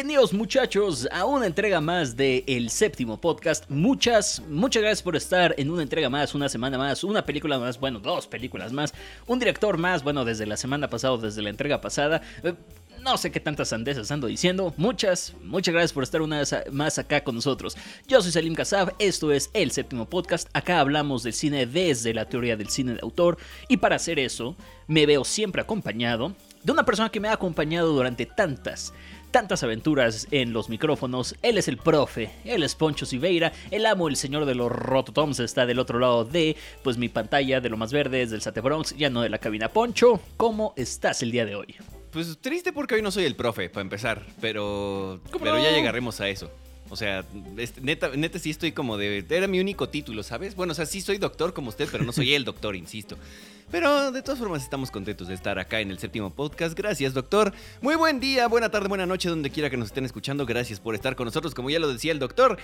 Bienvenidos muchachos a una entrega más de El Séptimo Podcast. Muchas, muchas gracias por estar en una entrega más, una semana más, una película más, bueno, dos películas más, un director más, bueno, desde la semana pasada, desde la entrega pasada. Eh, no sé qué tantas sandesas ando diciendo. Muchas, muchas gracias por estar una vez más acá con nosotros. Yo soy Salim Kassab, esto es El Séptimo Podcast. Acá hablamos del cine desde la teoría del cine de autor. Y para hacer eso, me veo siempre acompañado de una persona que me ha acompañado durante tantas, tantas aventuras en los micrófonos. Él es el profe, él es Poncho Siveira, el amo, el señor de los rototoms, está del otro lado de pues mi pantalla de lo más verde, del Sate Bronx, ya no de la cabina. Poncho, ¿cómo estás el día de hoy? Pues triste porque hoy no soy el profe, para empezar, pero, pero ya llegaremos a eso. O sea, neta, neta sí estoy como de... Era mi único título, ¿sabes? Bueno, o sea, sí soy doctor como usted, pero no soy el doctor, insisto. Pero de todas formas estamos contentos de estar acá en el séptimo podcast. Gracias, doctor. Muy buen día, buena tarde, buena noche, donde quiera que nos estén escuchando. Gracias por estar con nosotros, como ya lo decía el doctor.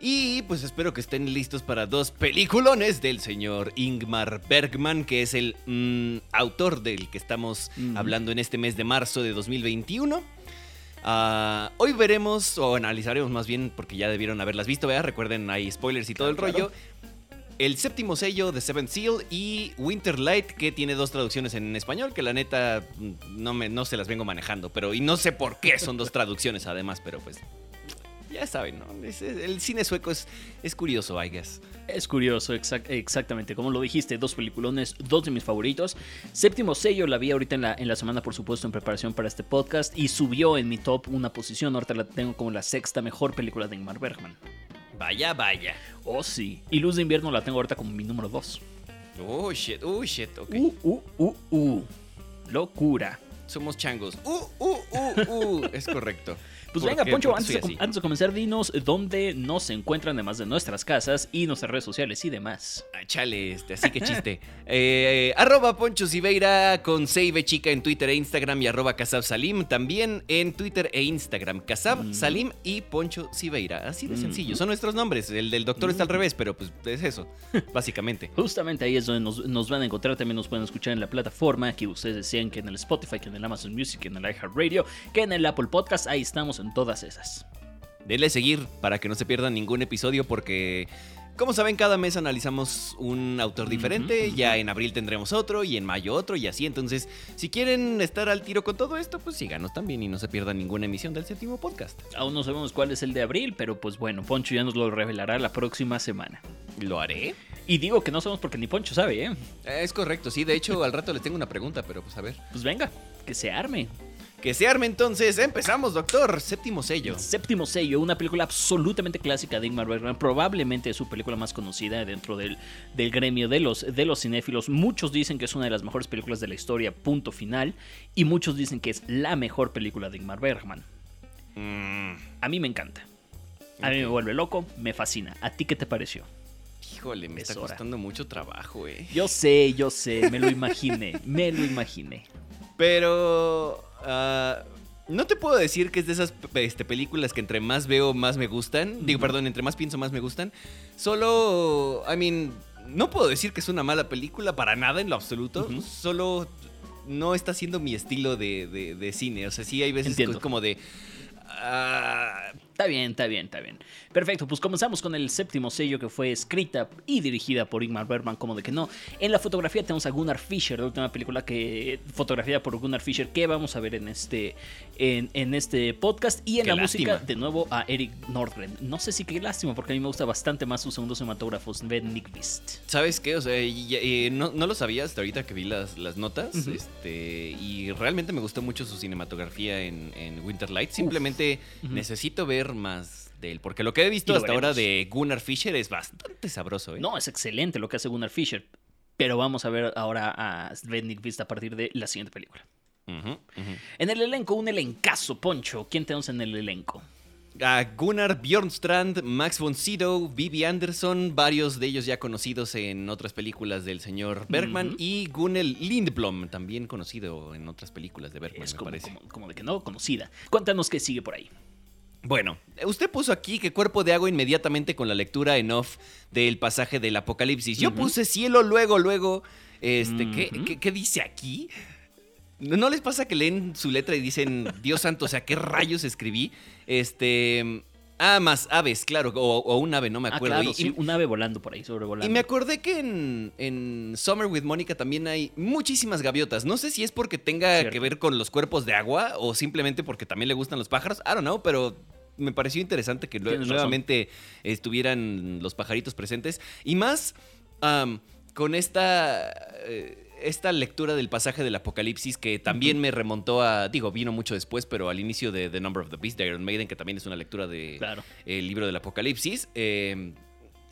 Y pues espero que estén listos para dos peliculones del señor Ingmar Bergman, que es el mm, autor del que estamos hablando en este mes de marzo de 2021. Ah, hoy veremos, o analizaremos más bien, porque ya debieron haberlas visto, ¿verdad? Recuerden, hay spoilers y todo el rollo. El séptimo sello de Seven Seal y Winter Light, que tiene dos traducciones en español, que la neta mm, no, me, no se las vengo manejando, pero y no sé por qué son dos traducciones además, pero pues ya saben, ¿no? el cine sueco es, es curioso, I guess. Es curioso, exactamente. Como lo dijiste, dos peliculones, dos de mis favoritos. Séptimo sello la vi ahorita en la, en la semana, por supuesto, en preparación para este podcast. Y subió en mi top una posición. Ahorita la tengo como la sexta mejor película de Ingmar Bergman. Vaya, vaya. Oh, sí. Y Luz de Invierno la tengo ahorita como mi número dos. Oh, shit, oh, shit, ok. Uh, uh, uh, uh. Locura. Somos changos. Uh, uh, uh, uh. es correcto. Pues venga, Poncho, antes de, comenzar, dinos dónde nos encuentran, además de nuestras casas y nuestras redes sociales y demás. Ah, chale, este, así que chiste. eh, arroba Poncho Siveira con Save Chica en Twitter e Instagram y arroba Casab Salim también en Twitter e Instagram. Casab mm. Salim y Poncho Siveira. Así de mm. sencillo. Son nuestros nombres. El del doctor está al revés, pero pues es eso, básicamente. Justamente ahí es donde nos, nos, van a encontrar. También nos pueden escuchar en la plataforma que ustedes decían que en el Spotify, que en el Amazon Music, que en el iHeartRadio, que en el Apple Podcast. Ahí estamos en todas esas. Denle seguir para que no se pierdan ningún episodio porque como saben, cada mes analizamos un autor diferente. Ya en abril tendremos otro y en mayo otro y así. Entonces, si quieren estar al tiro con todo esto, pues síganos también y no se pierdan ninguna emisión del séptimo podcast. Aún no sabemos cuál es el de abril, pero pues bueno, Poncho ya nos lo revelará la próxima semana. ¿Lo haré? Y digo que no sabemos porque ni Poncho sabe, ¿eh? Es correcto, sí. De hecho, al rato les tengo una pregunta, pero pues a ver. Pues venga, que se arme. Que se arme entonces, empezamos, doctor. Séptimo sello. Séptimo sello, una película absolutamente clásica de Ingmar Bergman, probablemente su película más conocida dentro del, del gremio de los, de los cinéfilos. Muchos dicen que es una de las mejores películas de la historia, punto final, y muchos dicen que es la mejor película de Ingmar Bergman. Mm. A mí me encanta. A mí me vuelve loco, me fascina. ¿A ti qué te pareció? Híjole, me está costando mucho trabajo, eh. Yo sé, yo sé, me lo imaginé, me lo imaginé. Pero Ah, no te puedo decir que es de esas este, películas que entre más veo, más me gustan. Digo, perdón, entre más pienso, más me gustan. Solo, I mean, no puedo decir que es una mala película para nada en lo absoluto. Solo no está siendo mi estilo de, cine. O sea, sí hay veces que es como de... Ah, Está bien, está bien, está bien. Perfecto, pues comenzamos con el séptimo sello que fue escrita y dirigida por Ingmar Bergman, como de que no. En la fotografía tenemos a Gunnar Fischer, la última película que fotografiada por Gunnar Fischer, que vamos a ver en este, en, este podcast. Y en la música, de nuevo, a Eric Nordgren. No sé si qué lástima, porque a mí me gusta bastante más su segundo cinematógrafo, Ben Nickvist. ¿Sabes qué? O sea, no, lo sabía hasta ahorita que vi las, las notas. este, y realmente me gustó mucho su cinematografía en, en Winterlight. Simplemente necesito ver más de él. Porque lo que he visto hasta ahora de Gunnar Fischer es bastante sabroso. ¿eh? No, es excelente lo que hace Gunnar Fischer. Pero vamos a ver ahora a Sven Nykvist a partir de la siguiente película. En el elenco, un elencazo, Poncho. ¿Quién tenemos en el elenco? A Gunnar Bjornstrand, Max von Sydow, Vivi Anderson, varios de ellos ya conocidos en otras películas del señor Bergman, y Gunnel Lindblom, también conocido en otras películas de Bergman, es me como, parece. como, de que no conocida. Cuéntanos qué sigue por ahí. Bueno, usted puso aquí que cuerpo de agua inmediatamente con la lectura en off del pasaje del Apocalipsis. Yo puse cielo luego, luego. Este, ¿qué, dice aquí? ¿No les pasa que leen su letra y dicen, Dios santo, o sea, qué rayos escribí? Este. Ah, más aves, claro, o, o un ave, no me Ah, acuerdo. claro, Y- sí, un ave volando por ahí, sobrevolando. Y me acordé que en, en Summer with Mónica también hay muchísimas gaviotas. No sé si es porque tenga Cierto. que ver con los cuerpos de agua o simplemente porque también le gustan los pájaros. I don't know, pero me pareció interesante que nue- Tienes razón. nuevamente estuvieran los pajaritos presentes. Y más con esta, eh, esta lectura del pasaje del Apocalipsis que también me remontó a, digo, vino mucho después, pero al inicio de The Number of the Beast de Iron Maiden, que también es una lectura de Claro. el libro del Apocalipsis. Eh,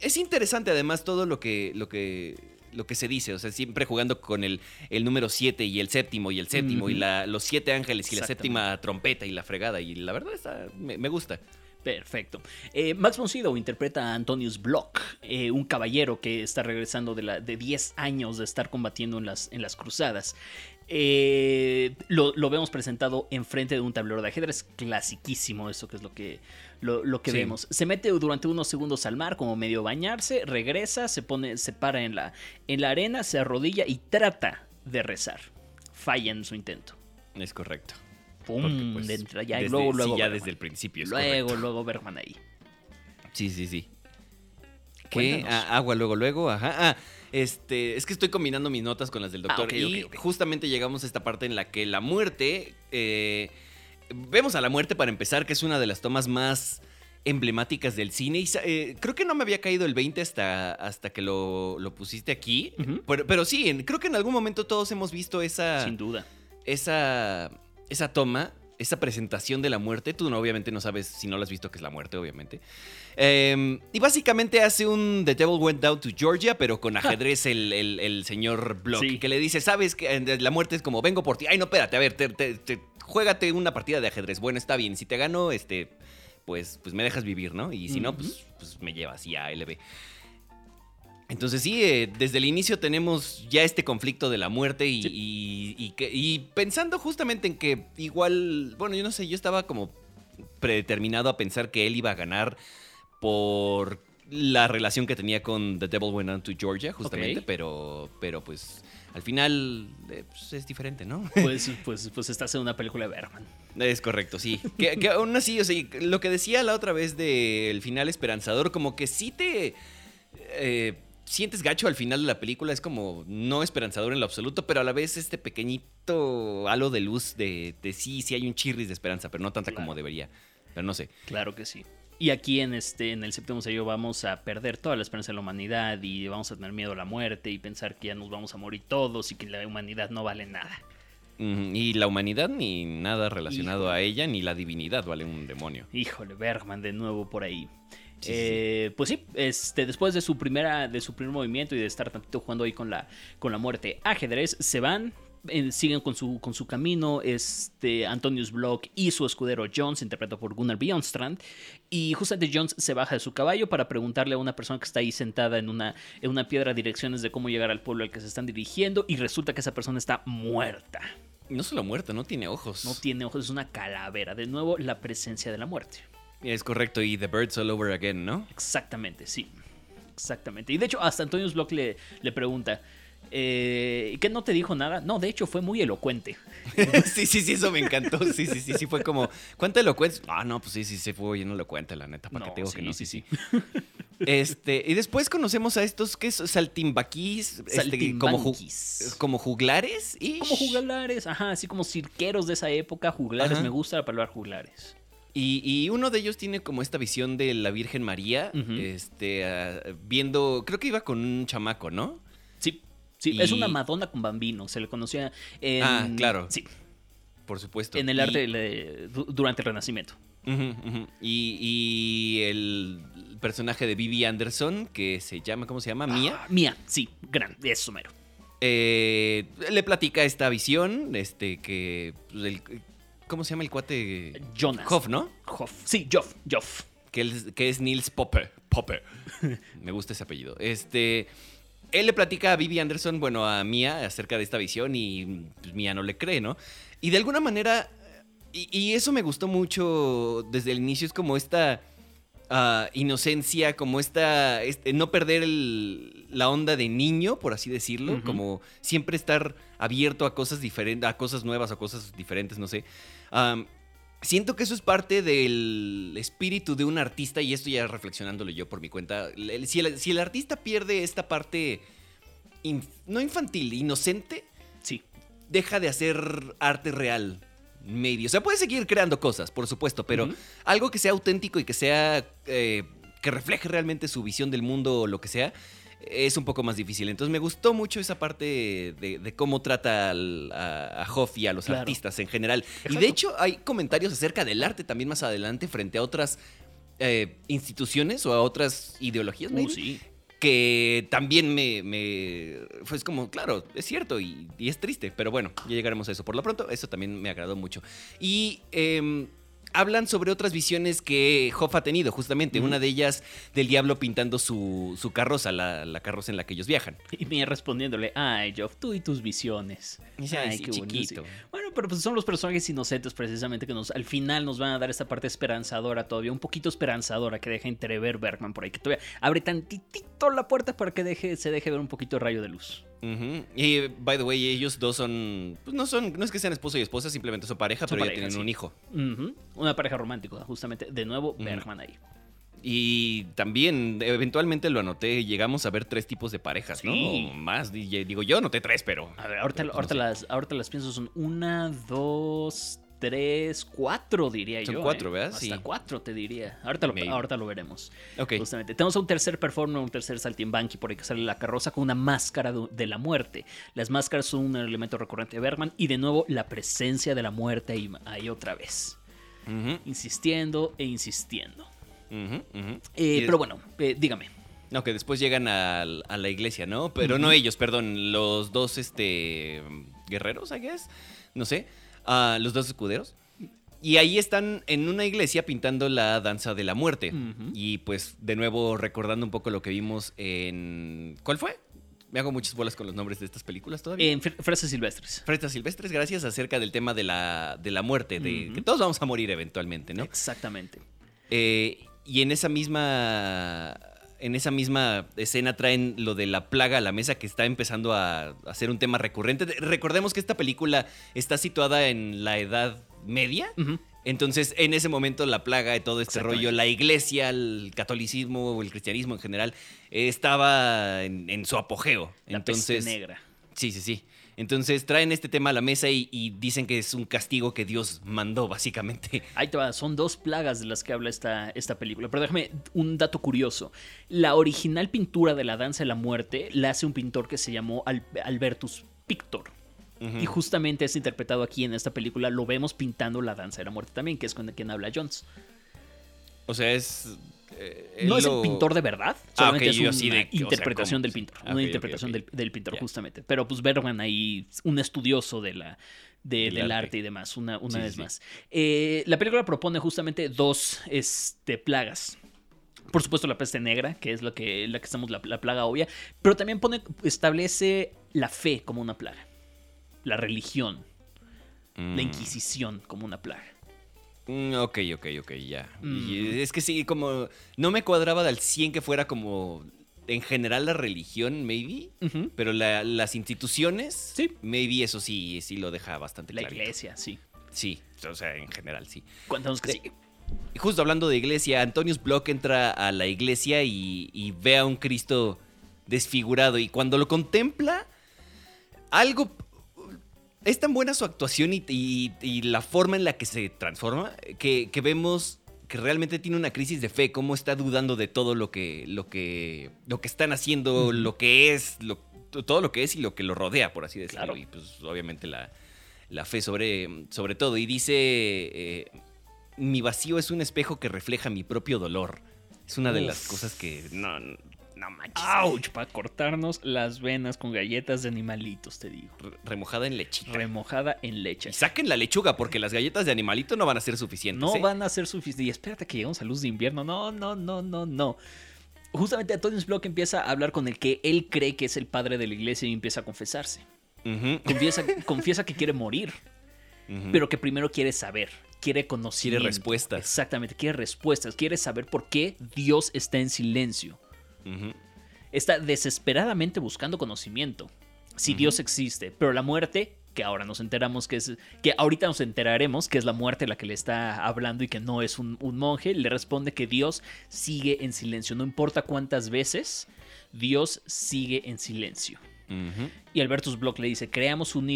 es interesante además todo lo que, lo que, lo que se dice, o sea, siempre jugando con el, el número 7 y el séptimo y el séptimo y la, los siete ángeles y la séptima trompeta y la fregada. Y la verdad está, me, me gusta. Perfecto. Eh, Max von Sydow interpreta a Antonius Block, eh, un caballero que está regresando de, la, de 10 años de estar combatiendo en las, en las cruzadas. Eh, lo, lo vemos presentado enfrente de un tablero de ajedrez clasiquísimo, eso que es lo que, lo, lo que Sí. vemos. Se mete durante unos segundos al mar, como medio bañarse, regresa, se pone, se para en la, en la arena, se arrodilla y trata de rezar. Falla en su intento. Es correcto. Pum, pues, de entra- ya, y desde- luego, sí, luego. ya Bergman. desde el principio. es luego, correcto. luego Bergman ahí. Sí, sí, sí. ¿Qué? Ah, agua, luego, luego, ajá. Ah, este, es que estoy combinando mis notas con las del Ah, doctor. y justamente llegamos a esta parte en la que la muerte. eh, vemos a la muerte para empezar, que es una de las tomas más emblemáticas del cine. Y eh, creo que no me había caído el 20 hasta, hasta que lo, lo pusiste aquí. Pero, pero sí, en- creo que en algún momento todos hemos visto esa Sin duda. esa, esa toma, esa presentación de la muerte, tú no, obviamente no sabes si no lo has visto que es la muerte, obviamente. Eh, y básicamente hace un The Devil Went Down to Georgia, pero con ajedrez el, el- el señor Block, Sí. que le dice, sabes que la muerte es como, vengo por ti. Ay, no, espérate, a ver, te, te- te- juégate una partida de ajedrez. Bueno, está bien, si te gano, este, pues, pues me dejas vivir, ¿no? Y si no, pues, pues me llevas y a LB. Entonces sí, eh, desde el inicio tenemos ya este conflicto de la muerte y, Sí. y- y que- y pensando justamente en que igual, bueno, yo no sé, yo estaba como predeterminado a pensar que él iba a ganar por la relación que tenía con The Devil Went Down to Georgia, justamente, pero, pero pues al final eh, pues, es diferente, ¿no? Pues, pues, pues estás en una película de Bergman. Es correcto, sí. que, que aún así, o sea, lo que decía la otra vez del final esperanzador, como que sí te eh, sientes gacho al final de la película, es como no esperanzador en lo absoluto, pero a la vez este pequeñito halo de luz de, de sí, sí hay un chirris de esperanza, pero no tanta Claro. como debería. Pero no sé. Claro que sí. Y aquí en este, en el séptimo sello vamos a perder toda la esperanza de la humanidad y vamos a tener miedo a la muerte y pensar que ya nos vamos a morir todos y que la humanidad no vale nada. Y la humanidad ni nada relacionado Híjole. a ella, ni la divinidad vale un demonio. Híjole, Bergman de nuevo por ahí. Sí, sí, Eh, Pues sí, este, después de su primera, de su primer movimiento y de estar tantito jugando ahí con la, con la muerte ajedrez, se van, eh, siguen con su, con su camino. Este, Antonius Block y su escudero Jones, interpretado por Gunnar Bjornstrand. Y justamente Jones se baja de su caballo para preguntarle a una persona que está ahí sentada en una, en una piedra direcciones de cómo llegar al pueblo al que se están dirigiendo. Y resulta que esa persona está muerta. No solo muerto, no tiene ojos. No tiene ojos, es una calavera. De nuevo, la presencia de la muerte. Es correcto, y The Birds All Over Again, ¿no? Exactamente, sí. Exactamente. Y de hecho, hasta Antonio Block le, le pregunta. Eh, ¿Que no te dijo nada? No, de hecho fue muy elocuente. sí, sí, sí, eso me encantó. Sí, sí, sí, sí, fue como, ¿cuánto elocuencia? Ah, no, pues sí, sí, se fue bien elocuente, la neta, ¿para No, qué te digo que sí, no? sí, sí. Este, y después conocemos a estos, ¿qué es? Saltimbaquís, este, como, ju- Saltimbanquis. como juglares. y Como juglares, ajá, así como cirqueros de esa época, juglares, Ajá. me gusta la palabra juglares. Y, y uno de ellos tiene como esta visión de la Virgen María, este, ah, viendo, creo que iba con un chamaco, ¿no? Sí, sí, Y- es una Madonna con bambino, se le conocía en... Ah, claro. Sí, Por supuesto. en el arte durante el Renacimiento. Y, y el personaje de Vivi Anderson, que se llama, ¿cómo se llama? Mía. Ah, Mía, sí, gran, eso mero. Eh, le platica esta visión, este, que. pues, el- ¿Cómo se llama el cuate? Jonas. Hoff, ¿no? Hoff, sí, Joff, Joff. Que, él- que es Nils Popper. Popper. Me gusta ese apellido. Este. Él le platica a Vivi Anderson, bueno, a Mia, acerca de esta visión y pues, Mia no le cree, ¿no? Y de alguna manera. Y, y eso me gustó mucho desde el inicio, es como esta. ah, inocencia, como esta. este, no perder el. la onda de niño, por así decirlo, como siempre estar abierto a cosas diferentes, a cosas nuevas, a cosas diferentes, no sé. Siento que eso es parte del espíritu de un artista y esto ya reflexionándolo yo por mi cuenta. Si el, si el artista pierde esta parte, inf- no infantil, inocente, Sí. deja de hacer arte real. Maybe. O sea, puede seguir creando cosas, por supuesto, pero algo que sea auténtico y que sea. eh, que refleje realmente su visión del mundo o lo que sea, es un poco más difícil. Entonces me gustó mucho esa parte de, de cómo trata al- a, a Hoff y a los Claro. artistas en general. Y de hecho, hay comentarios acerca del arte también más adelante frente a otras eh, instituciones o a otras ideologías. Uh, sí. que también me, me fue como, claro, es cierto y, y es triste, pero bueno, ya llegaremos a eso. Por lo pronto, eso también me agradó mucho. Y em, hablan sobre otras visiones que Hoff ha tenido, justamente, una de ellas del diablo pintando su, su carroza, la, la carroza en la que ellos viajan. Y me respondiéndole, ay, Geoff, tú y tus visiones. Dice, "Ay, qué bonito". Bueno, pero pues son los personajes inocentes precisamente que nos, al final nos van a dar esta parte esperanzadora todavía, un poquito esperanzadora que deja entrever Bergman por ahí, que todavía abre tantitito la puerta para que deje, se deje ver un poquito de rayo de luz. Y, by the way, ellos dos son, pues no son, no es que sean esposo y esposa, simplemente son pareja, Son pero pareja, ya tienen sí. un hijo. Una pareja romántica, justamente. De nuevo, Ujú. Bergman ahí. Y también, eventualmente lo anoté, llegamos a ver tres tipos de parejas, ¿no? O más, di- digo, yo anoté tres, pero... A ver, ahorita, pero, ahorita, no sé. las, ahorita las pienso, son una, dos, tres, cuatro, diría Son yo. cuatro, ¿eh? ¿verdad? Hasta Sí. cuatro, te diría. Ahorita lo, Maybe. ahorita lo veremos. Ok. Justamente. Tenemos a un tercer performer, un tercer saltimbanqui por ahí que sale la carroza con una máscara de, de la muerte. Las máscaras son un elemento recurrente de Bergman y de nuevo la presencia de la muerte ahí, ahí otra vez. Ujú, Insistiendo e insistiendo. ujú. Eh, Y pero bueno, eh, dígame. No, que después llegan al- a, la iglesia, ¿no? Pero no ellos, perdón, los dos, este, guerreros, I guess, no sé, los dos escuderos. Y ahí están en una iglesia pintando la danza de la muerte. Y pues, de nuevo, recordando un poco lo que vimos en... ¿Cuál fue? Me hago muchas bolas con los nombres de estas películas todavía. En Fr- Frases Silvestres. Frestas Silvestres, gracias, acerca del tema de la, de la muerte, de que todos vamos a morir eventualmente, ¿no? Exactamente. Eh, y en esa misma. En esa misma escena traen lo de la plaga a la mesa que está empezando a, a ser un tema recurrente. De- Recordemos que esta película está situada en la Edad Media. Entonces, en ese momento, la plaga y todo este rollo, la iglesia, el catolicismo o el cristianismo en general, estaba en, en su apogeo. La Entonces, peste negra. Sí, sí, sí. Entonces traen este tema a la mesa y, y dicen que es un castigo que Dios mandó, básicamente. Ahí te va, son dos plagas de las que habla esta, esta película. Pero déjame un dato curioso. La original pintura de la danza de la muerte la hace un pintor que se llamó Al- Albertus Pictor. Y justamente es interpretado aquí en esta película. Lo vemos pintando la danza de la muerte también, que es con quien habla Jones. O sea, es. Eh, No es el pintor de verdad, Ah, solamente es una así de- o sea, interpretación del pintor. Una interpretación. Del, del pintor, justamente. Pero pues Bergman ahí, un estudioso de la, de- Del arte. arte. y demás, una, una Sí, vez sí. más. Eh, la película propone justamente dos este, plagas. Por supuesto, la peste negra, que es lo que, la que estamos, la, la plaga obvia, pero también pone, establece la fe como una plaga, la religión, la Mm. Inquisición como una plaga. Mm, ok, ok, ok, ya. Y Mm. es que sí, como. No me cuadraba del 100 que fuera como. En general, la religión, maybe. Pero la- las instituciones. Sí. Maybe eso sí, sí lo deja bastante La claro. iglesia, sí. Sí, o sea, en general, sí. Cuéntanos que sí. Justo hablando de iglesia, Antonius Block entra a la iglesia y, y ve a un Cristo desfigurado. Y cuando lo contempla, algo. Es tan buena su actuación y, y- y la forma en la que se transforma que, que vemos que realmente tiene una crisis de fe, cómo está dudando de todo lo que, lo que, lo que están haciendo, lo que es, lo- todo lo que es y lo que lo rodea, por así decirlo. Claro. Y pues obviamente la, la fe sobre, sobre todo. Y dice, eh, mi vacío es un espejo que refleja mi propio dolor. Es una de las cosas que no, no manches. ¡Auch! Para cortarnos las venas con galletas de animalitos, te digo. Re- Remojada en lechita. Remojada en leche. y saquen la lechuga porque las galletas de animalito no van a ser suficientes. No ¿eh? van a ser suficientes. Y espérate que llegamos a luz de invierno. No, no, no, no, no. Justamente Antonio Block empieza a hablar con el que él cree que es el padre de la iglesia y empieza a confesarse. Confiesa, confiesa que quiere morir, pero que primero quiere saber, quiere conocimiento. Quiere respuestas. Exactamente, quiere respuestas, quiere saber por qué Dios está en silencio. Está desesperadamente buscando conocimiento. Si Dios existe, pero la muerte, que ahora nos enteramos que es, que ahorita nos enteraremos que es la muerte la que le está hablando y que no es un, un monje, le responde que Dios sigue en silencio. No importa cuántas veces, Dios sigue en silencio. Y Albertus Block le dice, creamos un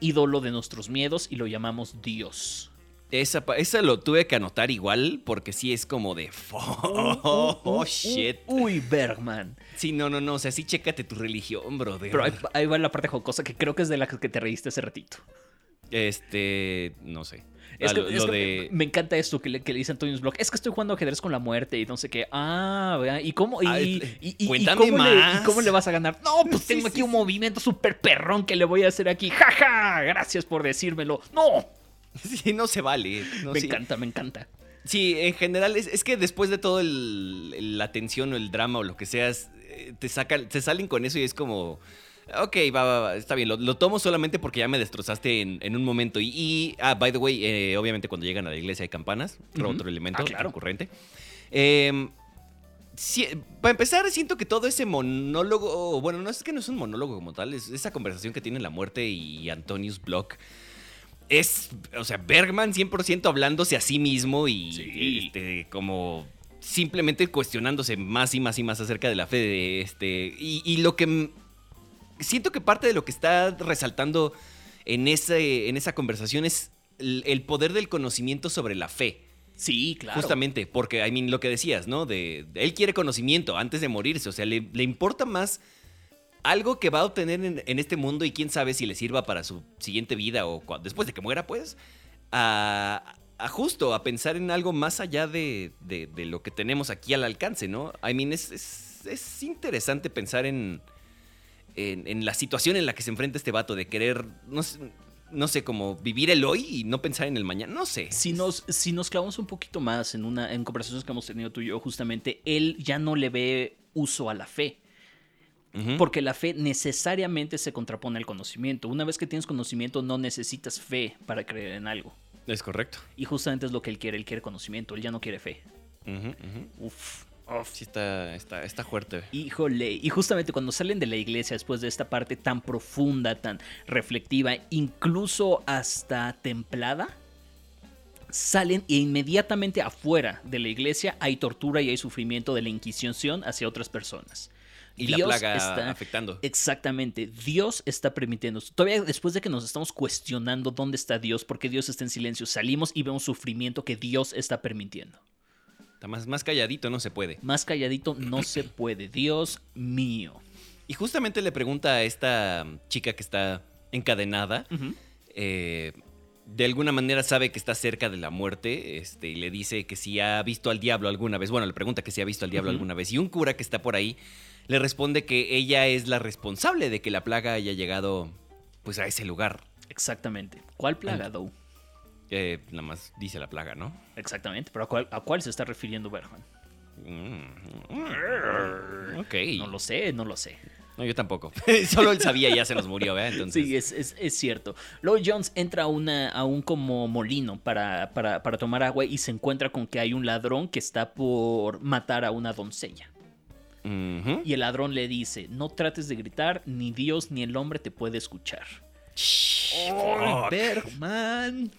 ídolo de nuestros miedos y lo llamamos Dios. Esa, esa lo tuve que anotar igual porque sí es como de... Oh, Uh, uh, shit. uh, Uy, Bergman. Sí, no, no, no. O sea, sí chécate tu religión, brother. Pero ahí, ahí va la parte jocosa que creo que es de la que te reíste hace ratito. Este... No sé. Es Ah, que, lo, es lo que de... me encanta esto que le, que le dice Antonio Block. Es que estoy jugando ajedrez con la muerte y no sé qué. Ah, ¿y cómo? Y, Ay, y- y- y cuéntame cómo le, más. y cómo le vas a ganar? No, pues Sí, tengo sí, aquí un movimiento súper perrón que le voy a hacer aquí. ¡Ja, ja! Gracias por decírmelo. ¡No! Sí, no se vale. no, me sí. encanta, me encanta. Sí, en general es, es que después de todo el, el- la tensión o el drama o lo que seas, eh, te sacan, te salen con eso y es como, ok, va, va, va, está bien, lo, lo tomo solamente porque ya me destrozaste en, en un momento. Y, y, ah, by the way, eh, obviamente cuando llegan a la iglesia hay campanas, otro- otro elemento Ah, claro. recurrente. Em, para empezar, siento que todo ese monólogo, bueno, no es que no es un monólogo como tal, es esa conversación que tienen la muerte y Antonius Block. Es, o sea, Bergman 100% hablándose a sí mismo y Sí. este, como simplemente cuestionándose más y más y más acerca de la fe de este. Y, y lo que siento que parte de lo que está resaltando en, ese, en esa conversación es el, el poder del conocimiento sobre la fe. Sí, claro. Justamente, porque, I mean, lo que decías, ¿no? De, de- él quiere conocimiento antes de morirse, o sea, le, le importa más algo que va a obtener en, este mundo y quién sabe si le sirva para su siguiente vida o después de que muera, pues, a, a justo, a pensar en algo más allá de, de- de lo que tenemos aquí al alcance, ¿no? I mean, es, es, es interesante pensar en, en, en la situación en la que se enfrenta este vato, de querer, no sé, no sé, como vivir el hoy y no pensar en el mañana, no sé. Si nos, si nos clavamos un poquito más en, una, en conversaciones que hemos tenido tú y yo, justamente, él ya no le ve uso a la fe. Porque la fe necesariamente se contrapone al conocimiento. Una vez que tienes conocimiento, no necesitas fe para creer en algo. Es correcto. Y justamente es lo que él quiere. Él quiere conocimiento, él ya no quiere fe. Ujú, ujú. Uf. Sí, está, está, está fuerte. Híjole, y justamente cuando salen de la iglesia después de esta parte tan profunda, tan reflectiva, incluso hasta templada, salen e inmediatamente afuera de la iglesia hay tortura y hay sufrimiento de la Inquisición hacia otras personas. Y la Dios plaga está- afectando. Exactamente, Dios está permitiendo. Todavía después de que nos estamos cuestionando dónde está Dios, por qué Dios está en silencio, salimos y vemos sufrimiento que Dios está permitiendo. Está más, más calladito, no se puede. Más calladito no se puede. Dios mío. Y justamente le pregunta a esta chica que está encadenada, eh, de alguna manera sabe que está cerca de la muerte, este, y le dice que si ha visto al diablo alguna vez. Bueno, le pregunta que si ha visto al diablo alguna vez. Y un cura que está por ahí le responde que ella es la responsable de que la plaga haya llegado pues a ese lugar. Exactamente. ¿Cuál plaga, Dow? Eh, nada más dice la plaga, ¿no? Exactamente. ¿Pero a cuál, a cuál se está refiriendo Bergman? Mm, ok. No lo sé, no lo sé. No, yo tampoco. Solo él sabía y ya se nos murió, ¿verdad? Entonces, Sí, es, es- es cierto. Lloyd Jones entra a, una, a un como molino para, para, para tomar agua y se encuentra con que hay un ladrón que está por matar a una doncella. Y el ladrón le dice, no trates de gritar, ni Dios ni el hombre te puede escuchar. Fuck. Bergman!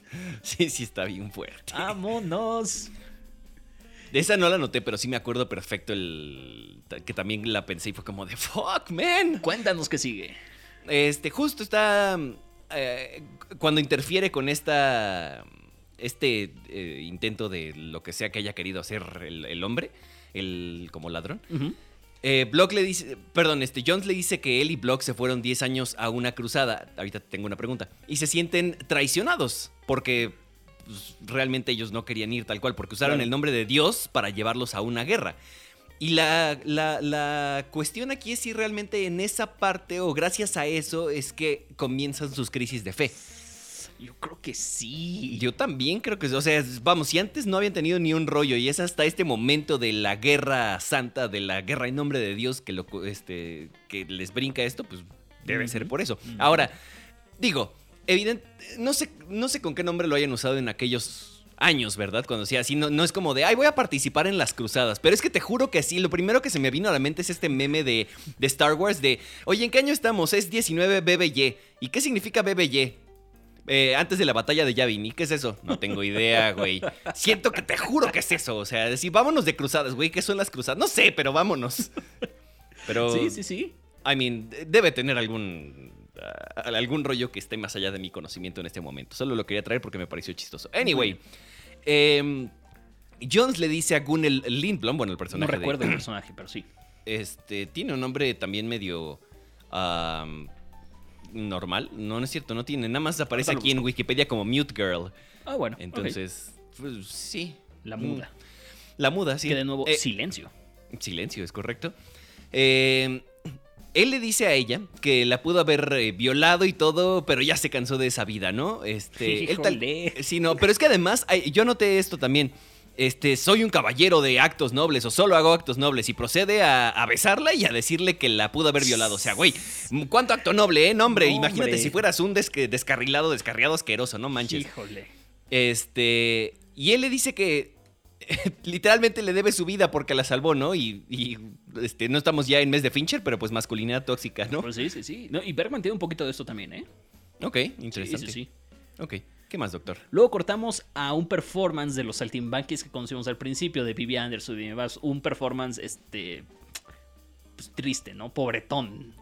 Sí, sí está bien fuerte. ¡Vámonos! De esa no la noté, pero sí me acuerdo perfecto el que también la pensé y fue como de fuck, man. Cuéntanos qué sigue. Este, justo está eh, cuando interfiere con esta este eh, intento de lo que sea que haya querido hacer el, el hombre, el como ladrón. Ujú. Eh, Block le dice, perdón, este Jones le dice que él y Block se fueron 10 años a una cruzada. Ahorita tengo una pregunta. Y se sienten traicionados porque pues, realmente ellos no querían ir tal cual, porque usaron Claro. el nombre de Dios para llevarlos a una guerra. Y la, la- la cuestión aquí es si realmente en esa parte o gracias a eso es que comienzan sus crisis de fe. Yo creo que sí. Yo también creo que, o sea, vamos, si antes no habían tenido ni un rollo y es hasta este momento de la guerra santa, de la guerra en nombre de Dios que, lo, este, que les brinca esto, pues debe ser por eso. Ahora, digo, evidente, no sé, no sé con qué nombre lo hayan usado en aquellos años, ¿verdad? Cuando decía así, no, no es como de, ay, voy a participar en las cruzadas. Pero es que te juro que sí, lo primero que se me vino a la mente es este meme de, de Star Wars de, oye, ¿en qué año estamos? Es 19 BBY. ¿Y qué significa BBY? Eh, antes de la batalla de Yavin. ¿Y qué es eso? No tengo idea, güey. Siento que te juro que es eso. O sea, decir, vámonos de cruzadas, güey. ¿Qué son las cruzadas? No sé, pero vámonos. Pero. Sí, sí, sí. I mean, debe tener algún. ah, algún rollo que esté más allá de mi conocimiento en este momento. Solo lo quería traer porque me pareció chistoso. Anyway. em, Jones le dice a Gunnel Lindblom, bueno, el No personaje. de- recuerdo el personaje, pero sí. este, tiene un nombre también medio am, normal. No, no es cierto, no tiene. Nada más aparece aquí en. Wikipedia como Mute Girl. Ah, bueno. Entonces, pues, sí. La muda. La muda, sí. Que de nuevo, Eh, silencio. Silencio, es correcto. Eh, él le dice a ella que la pudo haber eh, violado y todo, pero ya se cansó de esa vida, ¿no? Este, él tal- sí, no, pero es que además, yo noté esto también. Este, soy un caballero de actos nobles o solo hago actos nobles y procede a, a besarla y a decirle que la pudo haber violado. O sea, güey, ¿cuánto acto noble, eh? No, hombre, No, imagínate hombre. si fueras un desque- descarrilado, descarriado asqueroso, no manches. Híjole. Este. Y él le dice que literalmente le debe su vida porque la salvó, ¿no? Y, y, este, no estamos ya en mes de Fincher, pero pues masculinidad tóxica, ¿no? Pues sí, sí, sí. No, y Bergman tiene un poquito de esto también, ¿eh? Ok, Sí, interesante. sí, sí. Ok, ¿qué más, doctor? Luego cortamos a un performance de los saltimbanquis que conocimos al principio de Vivi Anderson y demás. Un performance, este. pues, triste, ¿no? Pobretón.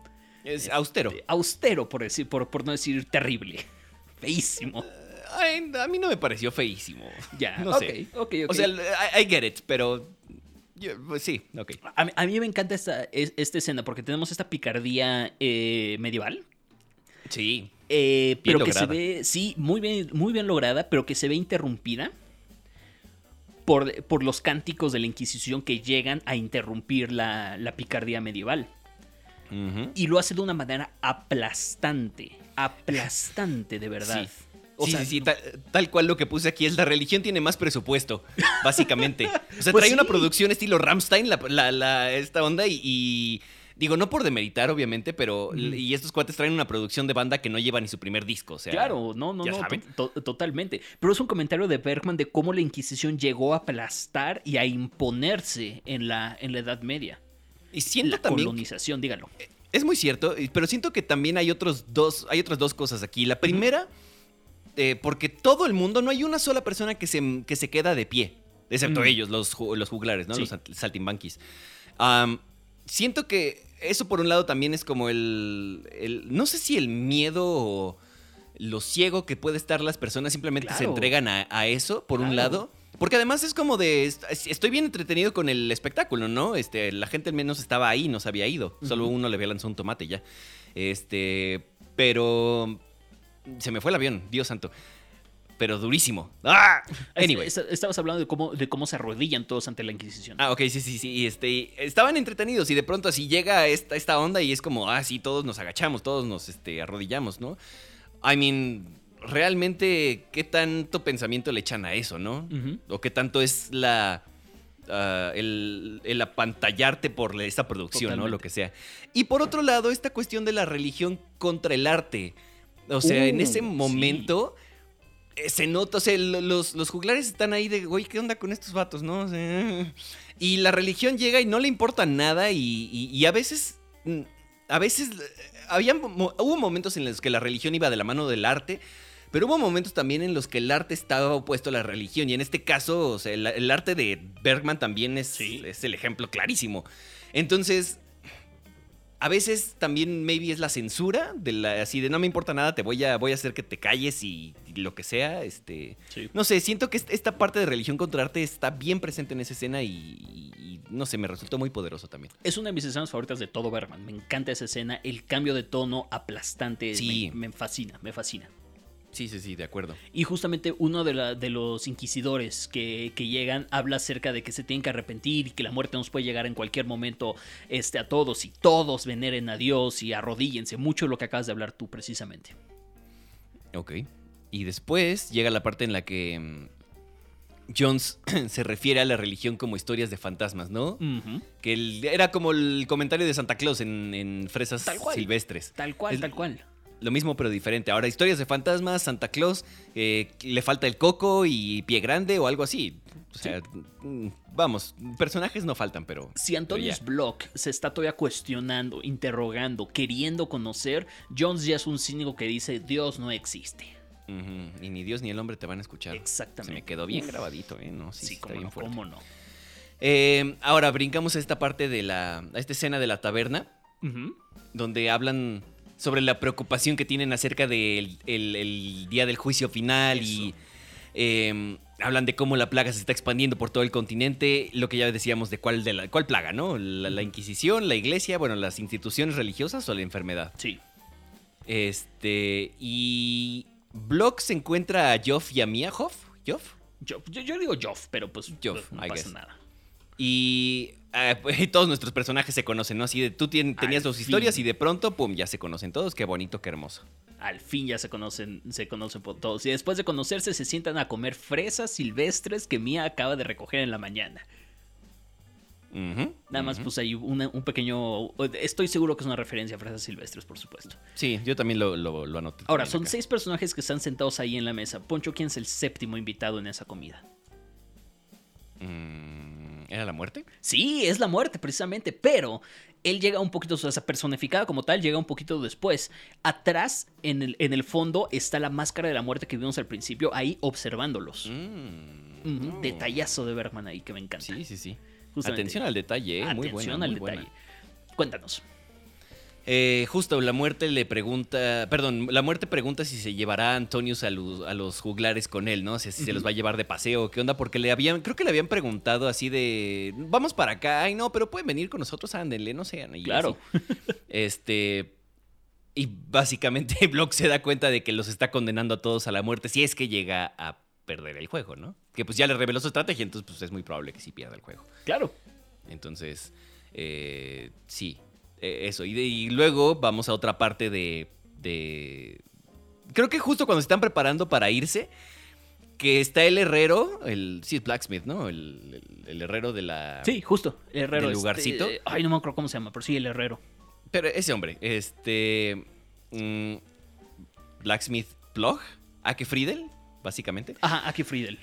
Es austero. Este, austero, por, decir, por, por no decir terrible. Feísimo. Ay, a mí no me pareció feísimo. Ya, no sé. ok, ok. O sea, I, I get it, pero. yo- pues sí, ok. A mí, a mí me encanta esta, es- esta escena porque tenemos esta picardía eh, medieval. Sí. Eh, pero que se ve, sí, muy bien, muy bien lograda, pero que se ve interrumpida por, por los cánticos de la Inquisición que llegan a interrumpir la, la picardía medieval. Y lo hace de una manera aplastante, aplastante de verdad. Sí. O sí, sea, sí, sí, tal, tal cual lo que puse aquí es la religión tiene más presupuesto, básicamente. O sea, Pues trae una producción estilo Ramstein, la, la- la- esta onda, y, y digo, no por demeritar, obviamente, pero y estos cuates traen una producción de banda que no lleva ni su primer disco. O sea, Claro, no, no, ya no, saben. to- to- totalmente. Pero es un comentario de Bergman de cómo la Inquisición llegó a aplastar y a imponerse en la, en la Edad Media. Y siento La también colonización, dígalo. Es muy cierto, pero siento que también hay otros dos, hay otras dos cosas aquí. La primera, eh, porque todo el mundo, no hay una sola persona que se, que se queda de pie, excepto Mm. ellos, los, los juglares, ¿no? Sí. Los salt- saltimbanquis. Am, siento que eso por un lado también es como el, el- no sé si el miedo o lo ciego que puede estar las personas simplemente se entregan a, a eso, por un lado. Porque además es como de, est- estoy bien entretenido con el espectáculo, ¿no? Este, la gente al menos estaba ahí, no se había ido. Solo uno le había lanzado un tomate ya. Este, pero se me fue el avión, Dios santo. Pero durísimo. ¡Ah! Anyway. Es- es- Estabas hablando de cómo, de cómo se arrodillan todos ante la Inquisición. Ah, ok, sí, sí, sí. y Este, estaban entretenidos y de pronto así llega esta, esta onda y es como, ah, sí, todos nos agachamos, todos nos este, arrodillamos, ¿no? I mean, realmente, ¿qué tanto pensamiento le echan a eso, no? O qué tanto es la. ah, el, el apantallarte por esta producción, ¿no? Totalmente. Lo que sea. Y por otro lado, esta cuestión de la religión contra el arte. O sea, en Uh, ese sí. momento. Se nota, o sea, lo- los, los juglares están ahí de, güey, ¿qué onda con estos vatos, no? O sea, y la religión llega y no le importa nada y, y- y a veces, mm, a veces, eh, había, mo- hubo momentos en los que la religión iba de la mano del arte, pero hubo momentos también en los que el arte estaba opuesto a la religión y en este caso, o sea, el, el arte de Bergman también es, Sí. es el ejemplo clarísimo. Entonces, a veces también maybe es la censura de la así de no me importa nada, te voy a voy a hacer que te calles y, y lo que sea, este Sí. no sé, siento que est- esta parte de religión contra arte está bien presente en esa escena y, no sé, me resultó muy poderoso también. Es una de mis escenas favoritas de todo Bergman. Me encanta esa escena. El cambio de tono aplastante Sí. me, me fascina, me fascina. Sí, sí, sí, de acuerdo. Y justamente uno de, la- de los inquisidores que, que llegan habla acerca de que se tienen que arrepentir y que la muerte nos puede llegar en cualquier momento este, a todos y todos veneren a Dios y arrodíllense. Mucho de lo que acabas de hablar tú precisamente. Ok. Y después llega la parte en la que mm, Jones se refiere a la religión como historias de fantasmas, ¿no? Que el- era como el comentario de Santa Claus en, en Fresas Tal cual. Silvestres. Tal cual, Es- tal cual. Lo mismo pero diferente. Ahora, historias de fantasmas, Santa Claus, eh, le falta el coco y pie grande o algo así. O sea, mm, vamos, personajes no faltan, pero... Si Antonius Block se está todavía cuestionando, interrogando, queriendo conocer, Jones ya es un cínico que dice Dios no existe. Y ni Dios ni el hombre te van a escuchar. Exactamente. Se me quedó bien grabadito, ¿eh? No, sí, Sí, está cómo bien no, fuerte. cómo no. Eh, ahora brincamos a esta parte de la. a esta escena de la taberna, donde hablan sobre la preocupación que tienen acerca del el- el día del juicio final y. eh, hablan de cómo la plaga se está expandiendo por todo el continente, lo que ya decíamos de cuál, de la, cuál plaga, ¿no? La, la Inquisición, la iglesia, bueno, las instituciones religiosas o la enfermedad. Sí. Este, y Block se encuentra a Joff y a Mia Hoff, Joff, Yo, yo, yo digo Joff, pero pues Joff, no I pasa guess. nada. Y eh, pues, todos nuestros personajes se conocen, ¿no? Así de tú tenías Al dos historias y de pronto, pum, ya se conocen todos. Qué bonito, qué hermoso. Al fin ya se conocen, se conocen por todos. Y después de conocerse se sientan a comer fresas silvestres que Mia acaba de recoger en la mañana. Ujú, Nada más ahí una- un pequeño... Estoy seguro que es una referencia a fresas silvestres, por supuesto. Sí, yo también lo, lo, lo anoté. Ahora, son acá. seis personajes que están sentados ahí en la mesa. Poncho, ¿quién es el séptimo invitado en esa comida? Mm, ¿Era la muerte? Sí, es la muerte, precisamente, pero él llega un poquito, o sea, personificada como tal, llega un poquito después. Atrás, en el, en el fondo, está la máscara de la muerte que vimos al principio, ahí observándolos. Mm, oh. Detallazo de Bergman ahí que me encanta. Sí, sí, sí. Justamente. Atención al detalle, ¿eh? muy Atención buena, al muy buena. detalle. Cuéntanos. Eh, justo, la muerte le pregunta, perdón, la muerte pregunta si se llevará a Antonius a, los- a los juglares con él, ¿no? O sea, si se los va a llevar de paseo, ¿qué onda? Porque le habían, creo que le habían preguntado así de, vamos para acá, ay no, pero pueden venir con nosotros, ándenle, no sean. y Claro. así. Este, y básicamente Block se da cuenta de que los está condenando a todos a la muerte si es que llega a perder el juego, ¿no? Que pues ya le reveló su estrategia, entonces pues es muy probable que sí pierda el juego. Claro. Entonces, eh, sí, eh, eso. Y, de- y luego vamos a otra parte de, de... Creo que justo cuando se están preparando para irse, que está el herrero, el... Sí, es Blacksmith, ¿no? El, el- el herrero de la... Sí, justo. El herrero. ¿Del este, lugarcito? ay, no me acuerdo cómo se llama, pero sí, el herrero. Pero ese hombre, este... mm, Blacksmith Plog, Ake Friedel, básicamente. Ajá, aquí Friedel.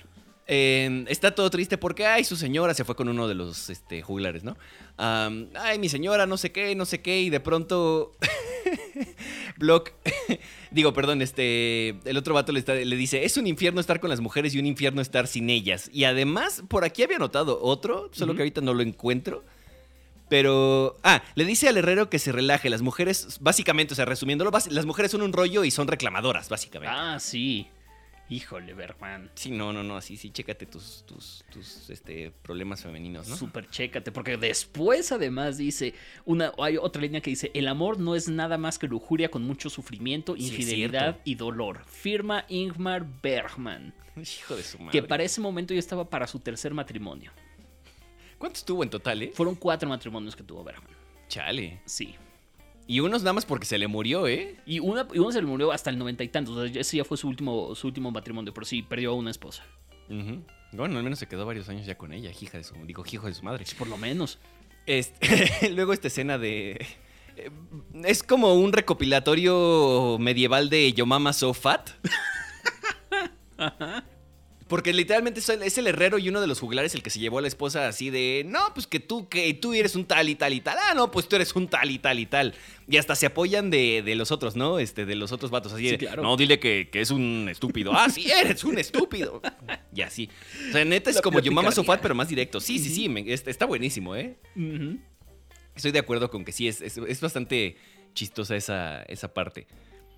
Eh, está todo triste porque, ay, su señora se fue con uno de los este, juglares, ¿no? Ay, mi señora, no sé qué, no sé qué, y de pronto. Block. digo, perdón, este. El otro vato le, está- le dice: Es un infierno estar con las mujeres y un infierno estar sin ellas. Y además, por aquí había notado otro, solo que ahorita no lo encuentro. Pero. Ah, le dice al herrero que se relaje. Las mujeres, básicamente, o sea, resumiéndolo, las mujeres son un rollo y son reclamadoras, básicamente. Ah, sí. Híjole, Bergman. Sí, no, no, no, sí, sí, chécate tus, tus, tus este, problemas femeninos, ¿no? Súper chécate, porque después además dice, una, hay otra línea que dice, el amor no es nada más que lujuria con mucho sufrimiento, infidelidad y dolor. Firma Ingmar Bergman, Hijo de su madre. que para ese momento ya estaba para su tercer matrimonio. ¿Cuántos tuvo en total, eh? Fueron cuatro matrimonios que tuvo Bergman. Chale. Sí. Y unos nada más porque se le murió, ¿eh? Y, una, y uno se le murió hasta el noventa y tantos. O sea, ese ya fue su último, su último matrimonio, pero sí, perdió a una esposa. Bueno, al menos se quedó varios años ya con ella, hija de su, digo, hijo de su madre. Por lo menos. Este, luego esta escena de... eh, Es como un recopilatorio medieval de Yo Mama So Fat. Porque literalmente es el, herrero y uno de los juglares el que se llevó a la esposa así de, no, pues que tú, que tú eres un tal y tal y tal. Ah, no, pues tú eres un tal y tal y tal. Y hasta se apoyan de, de los otros, ¿no? Este, de los otros vatos. Así Sí, de, claro. no, dile que, que es un estúpido. Ah, sí, eres un estúpido. Y así. O sea, neta es La como Yo Mama So picardía. Fat, pero más directo. Sí, sí, sí, me- está, buenísimo, ¿eh? Estoy de acuerdo con que sí, es, es, es bastante chistosa esa, esa parte.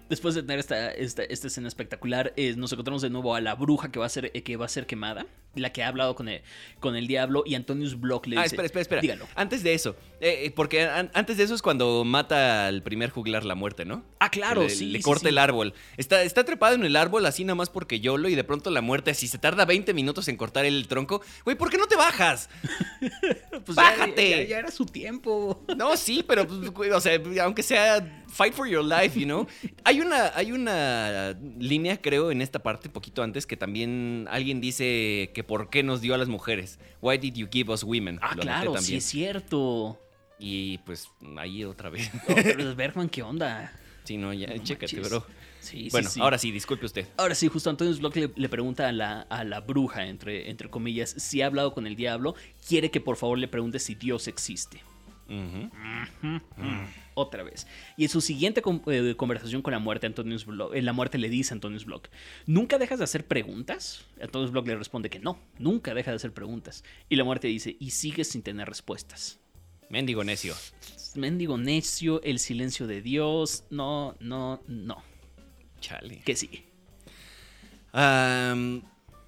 Después de tener esta, esta, esta escena espectacular, eh, nos encontramos de nuevo a la bruja que va a ser, eh, que va a ser quemada, la que ha hablado con el, con el diablo, y Antonius Block le Ah, dice... espera, espera, espera. Dígalo. Antes de eso, eh, porque an- antes de eso es cuando mata al primer juglar la muerte, ¿no? Ah, claro, le, sí. Le sí, corta sí. el árbol. Está, está trepado en el árbol así nada más porque yo lo y de pronto la muerte, si se tarda 20 minutos en cortar el tronco, güey, ¿por qué no te bajas? Pues ¡Bájate! Ya, ya era su tiempo. No, sí, pero, pues, o sea, aunque sea fight for your life, you know. Hay una, hay una línea, creo, en esta parte, poquito antes, que también alguien dice que por qué nos dio a las mujeres. Why did you give us women? Ah, Lo claro, sí es cierto. Y pues ahí otra vez. Oh, pero Bergman, ¿qué onda? Sí, no, ya, No chécate, manches. bro. Sí, sí, bueno, sí. ahora sí, disculpe usted. Ahora sí, justo Antonio Block le, le pregunta a la, a la bruja, entre, entre comillas, si ha hablado con el diablo, quiere que por favor le pregunte si Dios existe. Ujú. Otra vez. Y en su siguiente eh, conversación con la muerte, Antonius Block, eh, la muerte le dice a Antonius Block, ¿nunca dejas de hacer preguntas? Antonius Block le responde que no, nunca deja de hacer preguntas. Y la muerte dice, y sigues sin tener respuestas. Mendigo necio. Mendigo necio, el silencio de Dios, no, no, no. Chale. ¿Qué sigue? Am,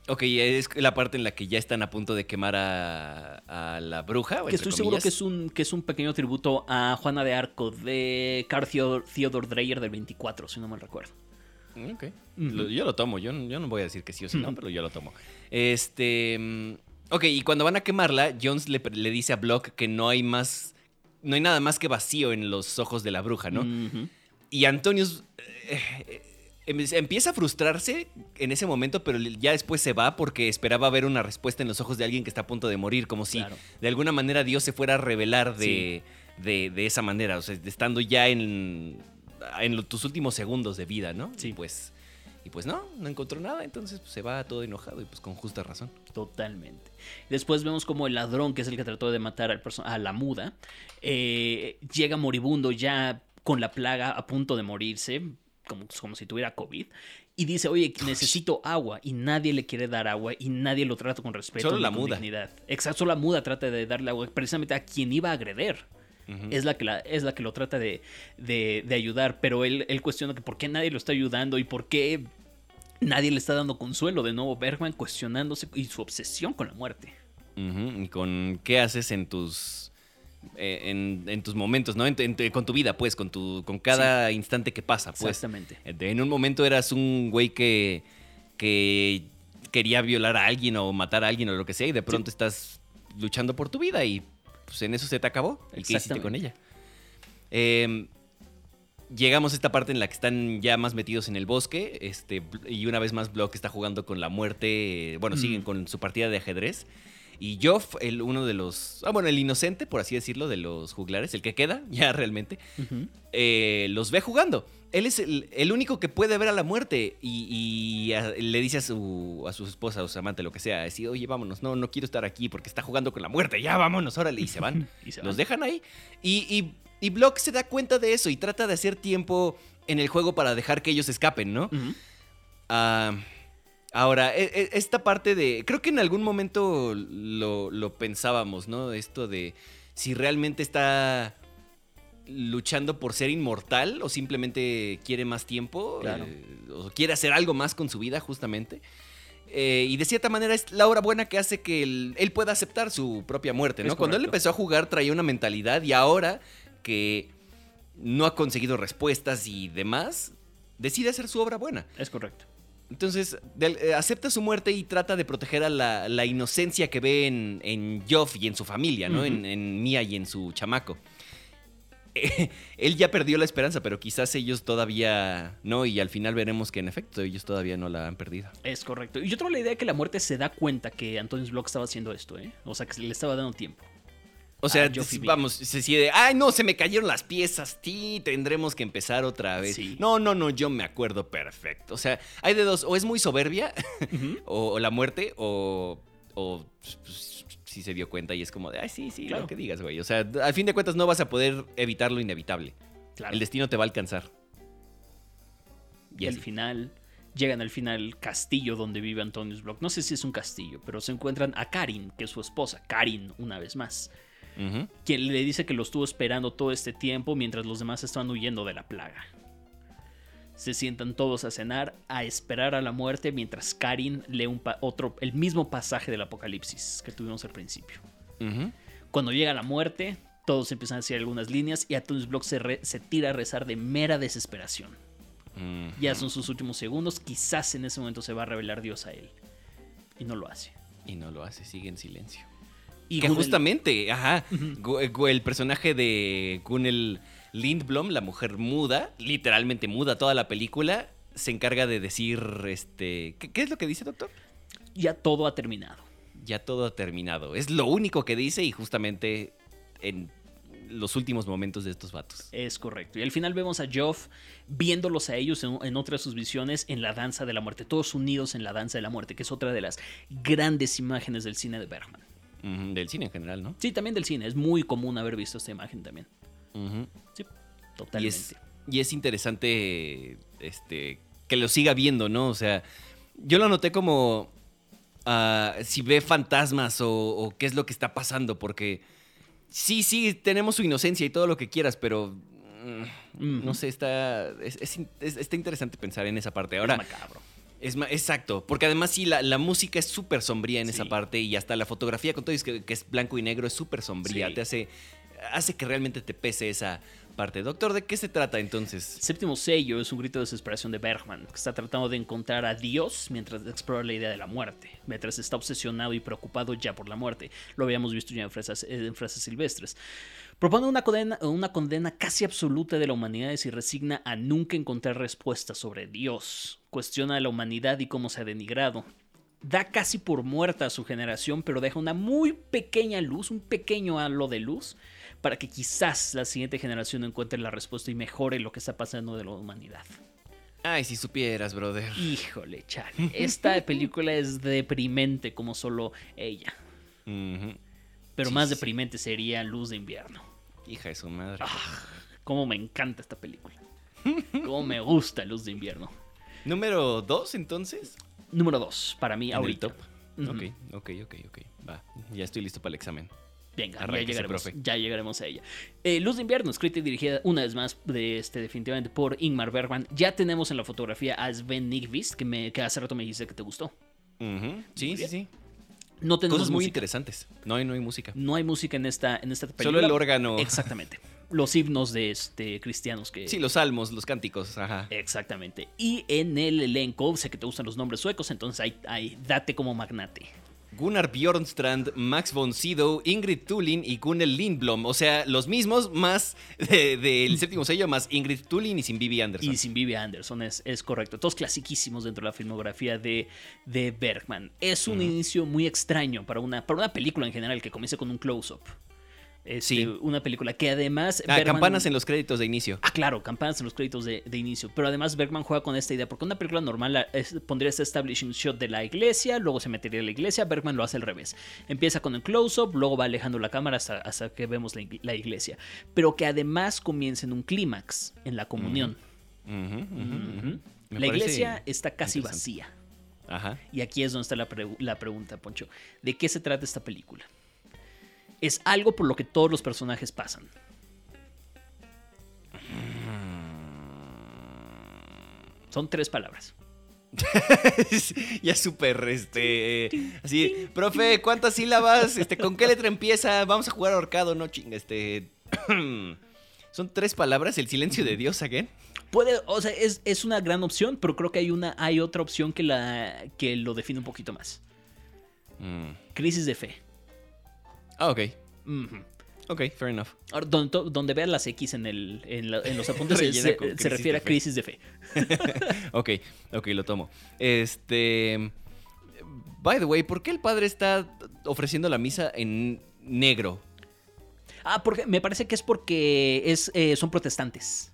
ok, es la parte en la que ya están a punto de quemar a, a la bruja. Que estoy seguro que es, un, que es un pequeño tributo a Juana de Arco de Carl Theodor, Theodor Dreyer del 24, si no mal recuerdo. Ok. Ujú. Lo- yo lo tomo, yo, yo no voy a decir que sí o sí, no, pero yo lo tomo. Este. mm, Ok, y cuando van a quemarla, Jones le, le dice a Block que no hay más. No hay nada más que vacío en los ojos de la bruja, ¿no? Y Antonius eh, eh, empieza a frustrarse en ese momento, pero ya después se va porque esperaba ver una respuesta en los ojos de alguien que está a punto de morir, como si Claro. de alguna manera Dios se fuera a revelar de, de, de esa manera, o sea, estando ya en, en tus últimos segundos de vida, ¿no? Sí. Y pues, y pues no, no encontró nada, entonces pues, se va todo enojado y pues con justa razón. Totalmente. Después vemos como el ladrón, que es el que trató de matar al a la muda, eh, llega moribundo ya con la plaga a punto de morirse, como, como si tuviera COVID, y dice, oye, necesito agua, y nadie le quiere dar agua, y nadie lo trata con respeto Solo ni la con muda. dignidad. Exacto, solo la muda trata de darle agua precisamente a quien iba a agreder. Es la que, la, es la que lo trata de, de- de ayudar, pero él, él cuestiona que por qué nadie lo está ayudando y por qué nadie le está dando consuelo. De nuevo, Bergman cuestionándose y su obsesión con la muerte. Y con qué haces en tus en, en tus momentos, ¿no? En en con tu vida, pues, con tu con cada instante que pasa, pues. Exactamente. En un momento eras un güey que que quería violar a alguien o matar a alguien o lo que sea y de pronto estás luchando por tu vida y pues en eso se te acabó. ¿Y qué hiciste con ella? Em, llegamos a esta parte en la que están ya más metidos en el bosque este, y una vez más Block está jugando con la muerte. eh, Bueno, Mm. siguen con su partida de ajedrez. Y Joff, el, uno de los... Ah, bueno, el inocente, por así decirlo, de los juglares, el que queda, ya realmente, eh, los ve jugando. Él es el, el único que puede ver a la muerte y, y a- le dice a su, a su esposa o su amante, lo que sea, así, oye, vámonos, no, no quiero estar aquí porque está jugando con la muerte, ya vámonos, órale, y se van. Y se los dejan ahí. Y, y, y Block se da cuenta de eso y trata de hacer tiempo en el juego para dejar que ellos escapen, ¿no? Ah, e- esta parte de. Creo que en algún momento lo, lo pensábamos, ¿no? Esto de si realmente está luchando por ser inmortal o simplemente quiere más tiempo Claro. eh, o quiere hacer algo más con su vida, justamente. Eh, y de cierta manera es la hora buena que hace que él, él pueda aceptar su propia muerte, ¿no? Es Cuando él empezó a jugar traía una mentalidad y ahora que no ha conseguido respuestas y demás, decide hacer su obra buena. Es correcto. Entonces, eh, acepta su muerte y trata de proteger a la, la inocencia que ve en, en Joff y en su familia, ¿no? En, en Mia y en su chamaco. Eh, él ya perdió la esperanza, pero quizás ellos todavía no, y al final veremos que en efecto ellos todavía no la han perdido. Es correcto. Y yo tengo la idea de que la muerte se da cuenta que Antonius Block estaba haciendo esto, ¿eh? O sea, que le estaba dando tiempo. O sea, Ah, vamos, se sigue, ay no, se me cayeron las piezas, sí, tendremos que empezar otra vez. Sí. No, no, no, yo me acuerdo perfecto. O sea, hay de dos, o es muy soberbia, o, o la muerte, o, o pues, sí se dio cuenta y es como de, ay, sí, sí, Claro. lo que digas, güey. O sea, al fin de cuentas no vas a poder evitar lo inevitable. Claro. El destino te va a alcanzar. Y al final llegan al final castillo donde vive Antonius Block. No sé si es un castillo, pero se encuentran a Karin, que es su esposa. Karin, una vez más. Ujú. Quien le dice que lo estuvo esperando todo este tiempo mientras los demás estaban huyendo de la plaga. Se sientan todos a cenar, a esperar a la muerte, mientras Karin lee un otro, el mismo pasaje del Apocalipsis que tuvimos al principio. Cuando llega la muerte, todos empiezan a decir algunas líneas y Antonius Block se, se tira a rezar de mera desesperación. Ya son sus últimos segundos, quizás en ese momento se va a revelar Dios a él. Y no lo hace. Y no lo hace, sigue en silencio. Y justamente, ajá, el personaje de Gunnel Lindblom, la mujer muda, literalmente muda toda la película, se encarga de decir, este, ¿qué, qué es lo que dice, doctor? ya todo ha terminado. Ya todo ha terminado. Es lo único que dice y justamente en los últimos momentos de estos vatos. Es correcto. Y al final vemos a Joff viéndolos a ellos en, en otra de sus visiones en la danza de la muerte, todos unidos en la danza de la muerte, que es otra de las grandes imágenes del cine de Bergman. Del cine en general, ¿no? Sí, también del cine. Es muy común haber visto esta imagen también. Sí, Y totalmente. es, y es interesante este, que lo siga viendo, ¿no? O sea, yo lo noté como ah, si ve fantasmas o, o qué es lo que está pasando, porque sí, sí, tenemos su inocencia y todo lo que quieras, pero mm, no sé, está, es- es- está interesante pensar en esa parte. Ahora, Es macabro. Es exacto, porque además sí, la, la música es súper sombría en Sí. esa parte y hasta la fotografía con todo es que, que es blanco y negro es súper sombría, Sí. te hace, hace que realmente te pese esa parte. Doctor, ¿de qué se trata entonces? Séptimo sello es un grito de desesperación de Bergman, que está tratando de encontrar a Dios mientras explora la idea de la muerte, mientras está obsesionado y preocupado ya por la muerte. Lo habíamos visto ya en Fresas, en Fresas Silvestres. Propone una condena, una condena casi absoluta de la humanidad y se resigna a nunca encontrar respuestas sobre Dios. Cuestiona a la humanidad y cómo se ha denigrado. Da casi por muerta a su generación, pero deja una muy pequeña luz, un pequeño halo de luz, para que quizás la siguiente generación encuentre la respuesta y mejore lo que está pasando de la humanidad. Ay, si supieras, brother. Híjole, chale. Esta película es deprimente como solo ella. Pero Sí, más sí. deprimente sería Luz de Invierno. Hija de su madre. Ah. Cómo me encanta esta película. Cómo me gusta Luz de Invierno. Número dos, entonces. Número 2, para mí En el ahorita. top. Ujú. Ok, ok, ok, ok. Va, ya estoy listo para el examen. Venga, ya llegaremos, ya llegaremos a ella. Eh, Luz de Invierno, escrita y dirigida una vez más, de este, definitivamente por Ingmar Bergman. Ya tenemos en la fotografía a Sven Nykvist, que, me, que hace rato me dijiste que te gustó. Sí, sí, sí. No tenemos Cosas muy música. interesantes. No hay, no hay música. No hay música en esta, en esta película. Solo el órgano. Exactamente. Los himnos de este, cristianos que... Sí, los salmos, los cánticos, ajá. Exactamente. Y en el elenco, sé que te gustan los nombres suecos, entonces ahí, ahí date como magnate. Gunnar Bjornstrand, Max von Sydow, Ingrid Tulin y Gunnel Lindblom. O sea, los mismos más de- del séptimo sello, más Ingrid Tulin y sin Vivi Anderson. Y sin Vivi Anderson, es, es correcto. Todos clasiquísimos dentro de la filmografía de, de Bergman. Es un inicio muy extraño para una, para una película en general que comience con un close-up. Este, Sí. Una película que además... Ah, Bergman- campanas en los créditos de inicio. Ah, claro, campanas en los créditos de, de inicio. Pero además Bergman juega con esta idea, porque una película normal la- es- pondría este establishing shot de la iglesia, luego se metería a la iglesia, Bergman lo hace al revés. Empieza con el close-up, luego va alejando la cámara hasta, hasta que vemos la, ig- la iglesia. Pero que además comienza en un clímax, en la comunión. La iglesia está casi vacía. Ajá. Y aquí es donde está la, la pregunta, Poncho. ¿De qué se trata esta película? Es algo por lo que todos los personajes pasan. Son tres palabras. ya súper, este, así, profe, ¿cuántas sílabas? Este, ¿con qué letra empieza? Vamos a jugar ahorcado, no chinga, este, son tres palabras, el silencio de Dios, again. Puede, o sea, es, es una gran opción, pero creo que hay una, hay otra opción que la que lo define un poquito más. Mm. Crisis de fe. Ah, ok, Ujú. ok, fair enough. Ahora, donde, donde veas las X en, el, en, la- en los apuntes se, refiere a crisis de fe. Ok, ok, lo tomo. Este, by the way, ¿por qué el padre está ofreciendo la misa en negro? Ah, porque me parece que es porque es, eh, son protestantes.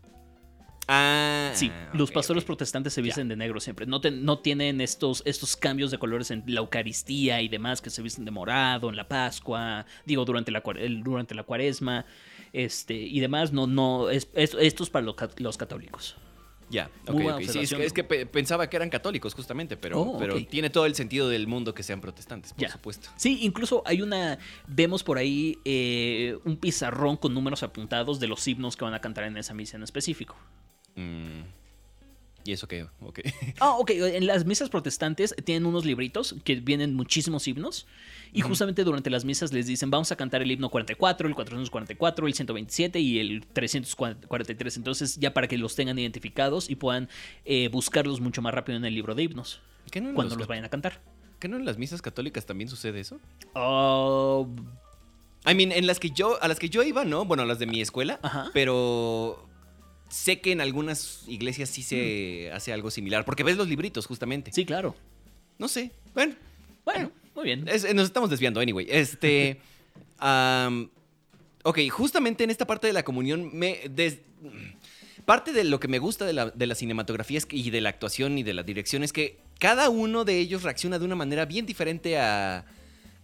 Ah, Sí, los pastores ok. protestante se visten de negro siempre. No, te- no tienen estos, estos cambios de colores en la Eucaristía y demás que se visten de morado en la Pascua, digo, durante la, durante la cuaresma este, y demás. No, no, es, es- esto es para los, los católicos. Ya, ok. Sí, es, que, es que pe- pensaba que eran católicos justamente, pero, Oh, pero tiene todo el sentido del mundo que sean protestantes, por supuesto. Sí, incluso hay una, vemos por ahí eh, un pizarrón con números apuntados de los himnos que van a cantar en esa misa en específico. Mm, ¿Y eso qué? Ah, ok. En las misas protestantes tienen unos libritos que vienen muchísimos himnos. Y justamente durante las misas les dicen, vamos a cantar el himno 44, el 444, el 127 y el 343. Entonces, ya para que los tengan identificados y puedan eh, buscarlos mucho más rápido en el libro de himnos ¿Qué no, cuando los vayan a cantar. qué no en las misas católicas también sucede eso? Ah, I mean, en las que yo, a las que yo iba, ¿no? Bueno, a las de mi escuela, Ajá. pero sé que en algunas iglesias sí Mm. se hace algo similar, porque ves los libritos justamente. sí, claro. No sé. Bueno, Bueno, muy bien. Es- nos estamos desviando, anyway. Este. Ok, justamente en esta parte de la comunión, me, des- parte de lo que me gusta de la, de la cinematografía es que- y de la actuación y de la dirección es que cada uno de ellos reacciona de una manera bien diferente a,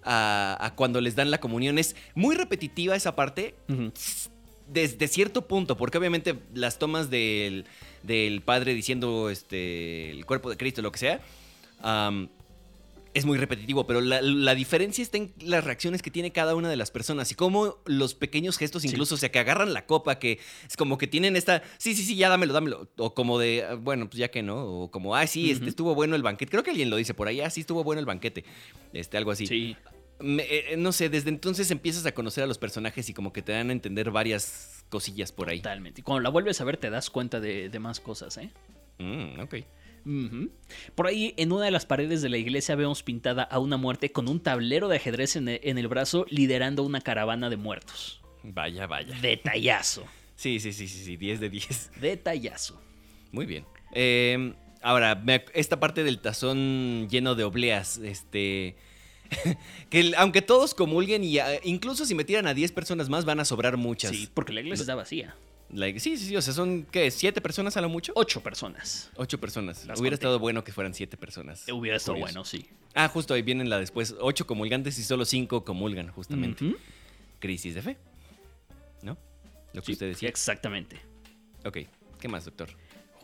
a- a cuando les dan la comunión. Es muy repetitiva esa parte desde cierto punto, porque obviamente las tomas del, del padre diciendo este, el cuerpo de Cristo, lo que sea, es muy repetitivo, pero la, la diferencia está en las reacciones que tiene cada una de las personas y cómo los pequeños gestos, Sí. incluso, o sea, que agarran la copa, que es como que tienen esta, sí, sí, sí, ya dámelo, dámelo, o como de, "Ah, bueno, pues ya que no, o como, ah, sí, este, estuvo bueno el banquete, creo que alguien lo dice por ahí, ah, sí, estuvo bueno el banquete, este, algo así. Sí. Me- eh, no sé, desde entonces empiezas a conocer a los personajes y como que te dan a entender varias cosillas por ahí. Totalmente. Y cuando la vuelves a ver te das cuenta de, de más cosas, ¿eh? Mm, ok. Por ahí, en una de las paredes de la iglesia, vemos pintada a una muerte con un tablero de ajedrez en e- en el brazo, liderando una caravana de muertos. Vaya, vaya. Detallazo. Sí, sí, sí, sí, sí, 10 de 10. Detallazo. Muy bien. Eh, ahora, esta parte del tazón lleno de obleas, este... que aunque todos comulguen y ah, incluso si metieran a 10 personas más van a sobrar muchas. Sí, porque la iglesia está vacía. Like, sí, sí, sí, o sea, son, ¿qué? ¿Siete personas a lo mucho? Ocho personas. Ocho personas. Las Hubiera conté. estado bueno que fueran siete personas. Hubiera estado Curioso. bueno, sí. Ah, justo ahí vienen la después. Ocho comulgantes y solo cinco comulgan, justamente. Crisis de fe. ¿No? Lo que Sí, usted decía. Exactamente. Ok. ¿Qué más, doctor?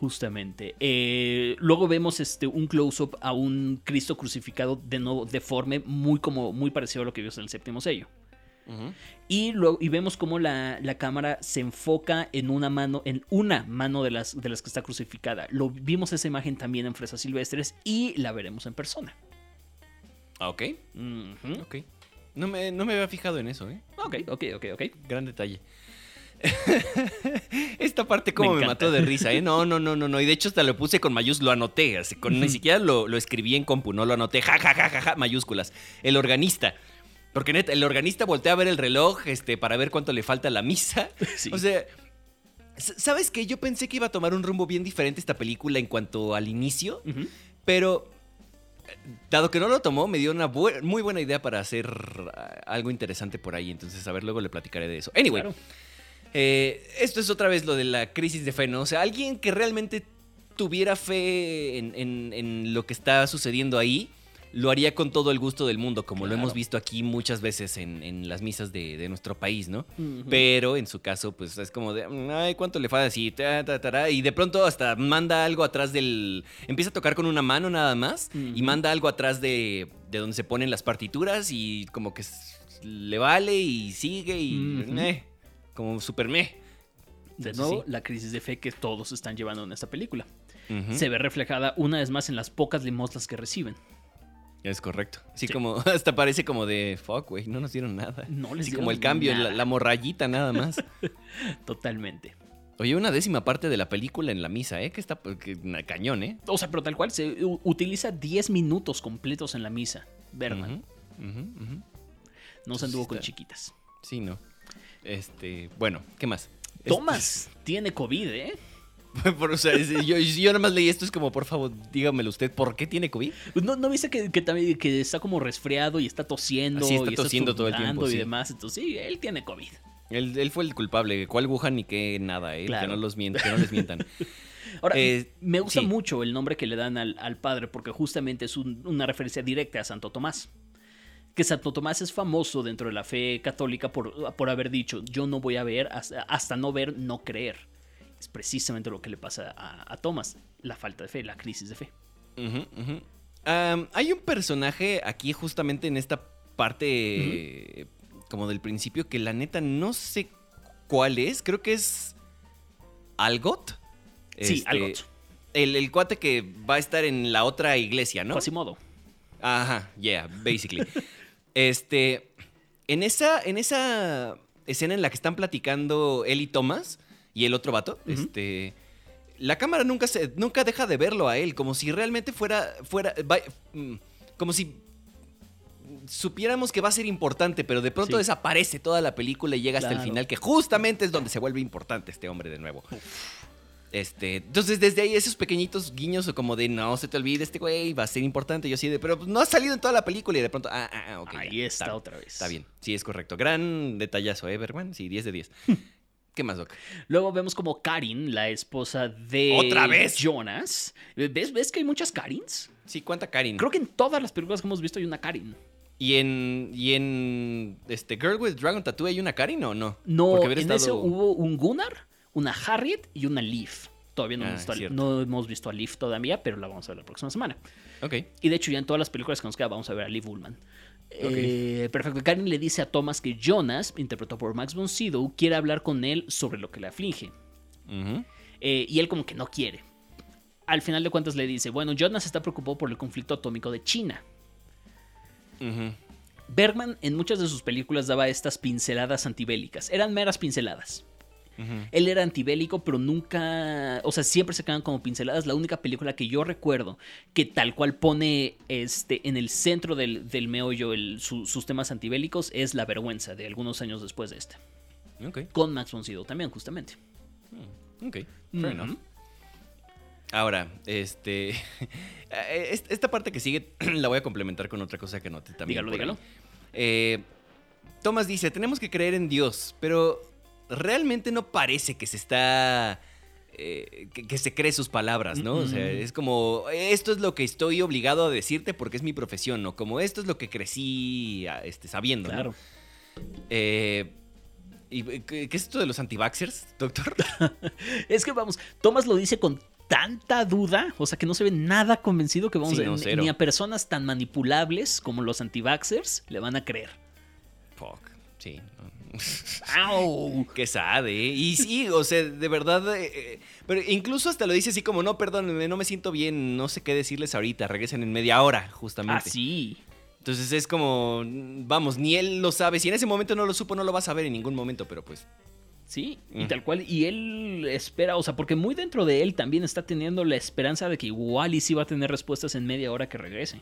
Justamente. Eh, luego vemos este, un close-up a un Cristo crucificado de nuevo deforme, muy, como, muy parecido a lo que vimos en el séptimo sello. Y, luego, y vemos cómo la, la cámara se enfoca en una mano, en una mano de las, de las que está crucificada. Lo vimos esa imagen también en Fresas Silvestres y la veremos en persona. Ah, ok. Ok. No me, no me había fijado en eso, ¿eh? Ok, ok, ok, ok. Gran detalle. Esta parte como Me mató de risa, ¿eh? No, no, no, no, no. Y de hecho hasta lo puse con mayúsculas, lo anoté. Así, con, Ni siquiera lo, lo escribí en compu, no lo anoté. Ja, ja, ja, ja, ja, mayúsculas. El organista. Porque neta, el organista voltea a ver el reloj este, para ver cuánto le falta a la misa. Sí. O sea, ¿sabes qué? Yo pensé que iba a tomar un rumbo bien diferente esta película en cuanto al inicio. Pero, eh, dado que no lo tomó, me dio una bu- muy buena idea para hacer ah, algo interesante por ahí. Entonces, a ver, luego le platicaré de eso. Anyway, Claro. Eh, esto es otra vez lo de la crisis de fe, ¿no? O sea, alguien que realmente tuviera fe en, en- en lo que está sucediendo ahí, lo haría con todo el gusto del mundo, como lo hemos visto aquí muchas veces en, en las misas de, de nuestro país, ¿no? Pero en su caso, pues es como de, "Mm, ay, ¿cuánto le falta así? Ta, ta, tará", y de pronto hasta manda algo atrás del... Empieza a tocar con una mano nada más y manda algo atrás de, de donde se ponen las partituras y como que le vale y sigue y... Meh, como super meh. De nuevo, sí. la crisis de fe que todos están llevando en esta película. Se ve reflejada una vez más en las pocas limosnas que reciben. Es correcto. Sí, Sí. como hasta parece como de fuck, güey, no nos dieron nada. No les Así como el cambio, la, la morrayita nada más. Totalmente. Oye, una décima parte de la película en la misa, ¿eh? Que está que, na- cañón, ¿eh? O sea, pero tal cual, se utiliza 10 minutos completos en la misa. Berman. No se anduvo con chiquitas. Sí, no. Este, bueno, ¿qué más? Tomás tiene COVID, ¿eh? Por- o sea, yo, yo nada más leí esto, es como, por favor, dígamelo usted, ¿por qué tiene COVID? ¿No, no viste que, que también que está como resfriado y está tosiendo? Está y tosiendo todo el tiempo, Y sí. demás. Entonces, sí, él tiene COVID. Él, él fue el culpable, ¿cuál Wuhan ni qué nada, eh? Claro. Que no los mientan, que no les mientan. Ahora, Eh, me gusta sí. mucho el nombre que le dan al, al padre porque justamente es un- una referencia directa a Santo Tomás. Que Santo Tomás es famoso dentro de la fe católica por, por haber dicho, yo no voy a ver, hasta, hasta no ver, no creer. Es precisamente lo que le pasa a, a Tomás, la falta de fe, la crisis de fe. Hay un personaje aquí justamente en esta parte como del principio que la neta no sé cuál es. Creo que es Algot. Sí, Este, Algot. El, el cuate que va a estar en la otra iglesia, ¿no? Quasimodo. Ajá, yeah, basically. este, en esa, en esa escena en la que están platicando él y Thomas y el otro vato, este, la cámara nunca se, nunca deja de verlo a él, como si realmente fuera, fuera, mm, como si supiéramos que va a ser importante, pero de pronto Sí. desaparece toda la película y llega hasta el final, que justamente es donde se vuelve importante este hombre de nuevo. Este, entonces desde ahí esos pequeñitos guiños o como de no se te olvide este güey, va a ser importante. Yo así de, pero no ha salido en toda la película y de pronto, ah, ah, ah ok. Ahí ya, está otra vez. Está bien, sí, es correcto. Gran detallazo, ¿eh, Bergman? Sí, 10 de 10. ¿Qué más, Doc? Luego vemos como Karin, la esposa de ¿Otra vez? Jonas. ¿Ves, ¿Ves que hay muchas Karins? Sí, ¿cuánta Karin? Creo que en todas las películas que hemos visto hay una Karin. ¿Y en, y en este, Girl with Dragon Tattoo hay una Karin o no? No, en hubiera ese estado- hubo un Gunnar, una Harriet y una Leaf. Todavía no, Ah, hemos, visto no hemos visto a Leaf todavía, pero la vamos a ver la próxima semana. Ok. Y de hecho ya en todas las películas que nos queda vamos a ver a Liv Ullman. Eh, perfecto. Karin le dice a Thomas que Jonas, interpretado por Max von Sydow, quiere hablar con él sobre lo que le aflige. Eh, y él como que no quiere. Al final de cuentas le dice, bueno, Jonas está preocupado por el conflicto atómico de China. Bergman en muchas de sus películas daba estas pinceladas antibélicas. Eran meras pinceladas. Él era antibélico, pero nunca, o sea, siempre se quedan como pinceladas. La única película que yo recuerdo que tal cual pone este, en el centro del, del meollo el- su- sus temas antibélicos es La Vergüenza, de algunos años después de este. Ok. Con Max von Sydow también, justamente. Ok. Fair enough. Ahora, este. es- Esta parte que sigue la voy a complementar con otra cosa que noté también. Dígalo, dígalo. Eh, Thomas dice: Tenemos que creer en Dios, pero realmente no parece que se está. eh, que, que se cree sus palabras, ¿no? O sea, es como, esto es lo que estoy obligado a decirte porque es mi profesión, ¿no? Como esto es lo que crecí este, sabiendo, ¿no? Claro. Eh, ¿Y qué qué es esto de los antivaxers, doctor? Es que vamos, Thomas lo dice con tanta duda, o sea que no se ve nada convencido que vamos Sí, a- no, ni a personas tan manipulables como los antivaxers le van a creer. Fuck, sí. ¡Au! Qué sad, ¿eh? Y sí, o sea, de verdad. eh, eh, pero incluso hasta lo dice así como: No, perdónenme, no me siento bien, no sé qué decirles ahorita, regresen en media hora, justamente. Ah, sí. Entonces es como: Vamos, ni él lo sabe. Si en ese momento no lo supo, no lo va a saber en ningún momento, pero pues. Sí, y tal cual. Y él espera, o sea, porque muy dentro de él también está teniendo la esperanza de que igual y sí va a tener respuestas en media hora que regrese.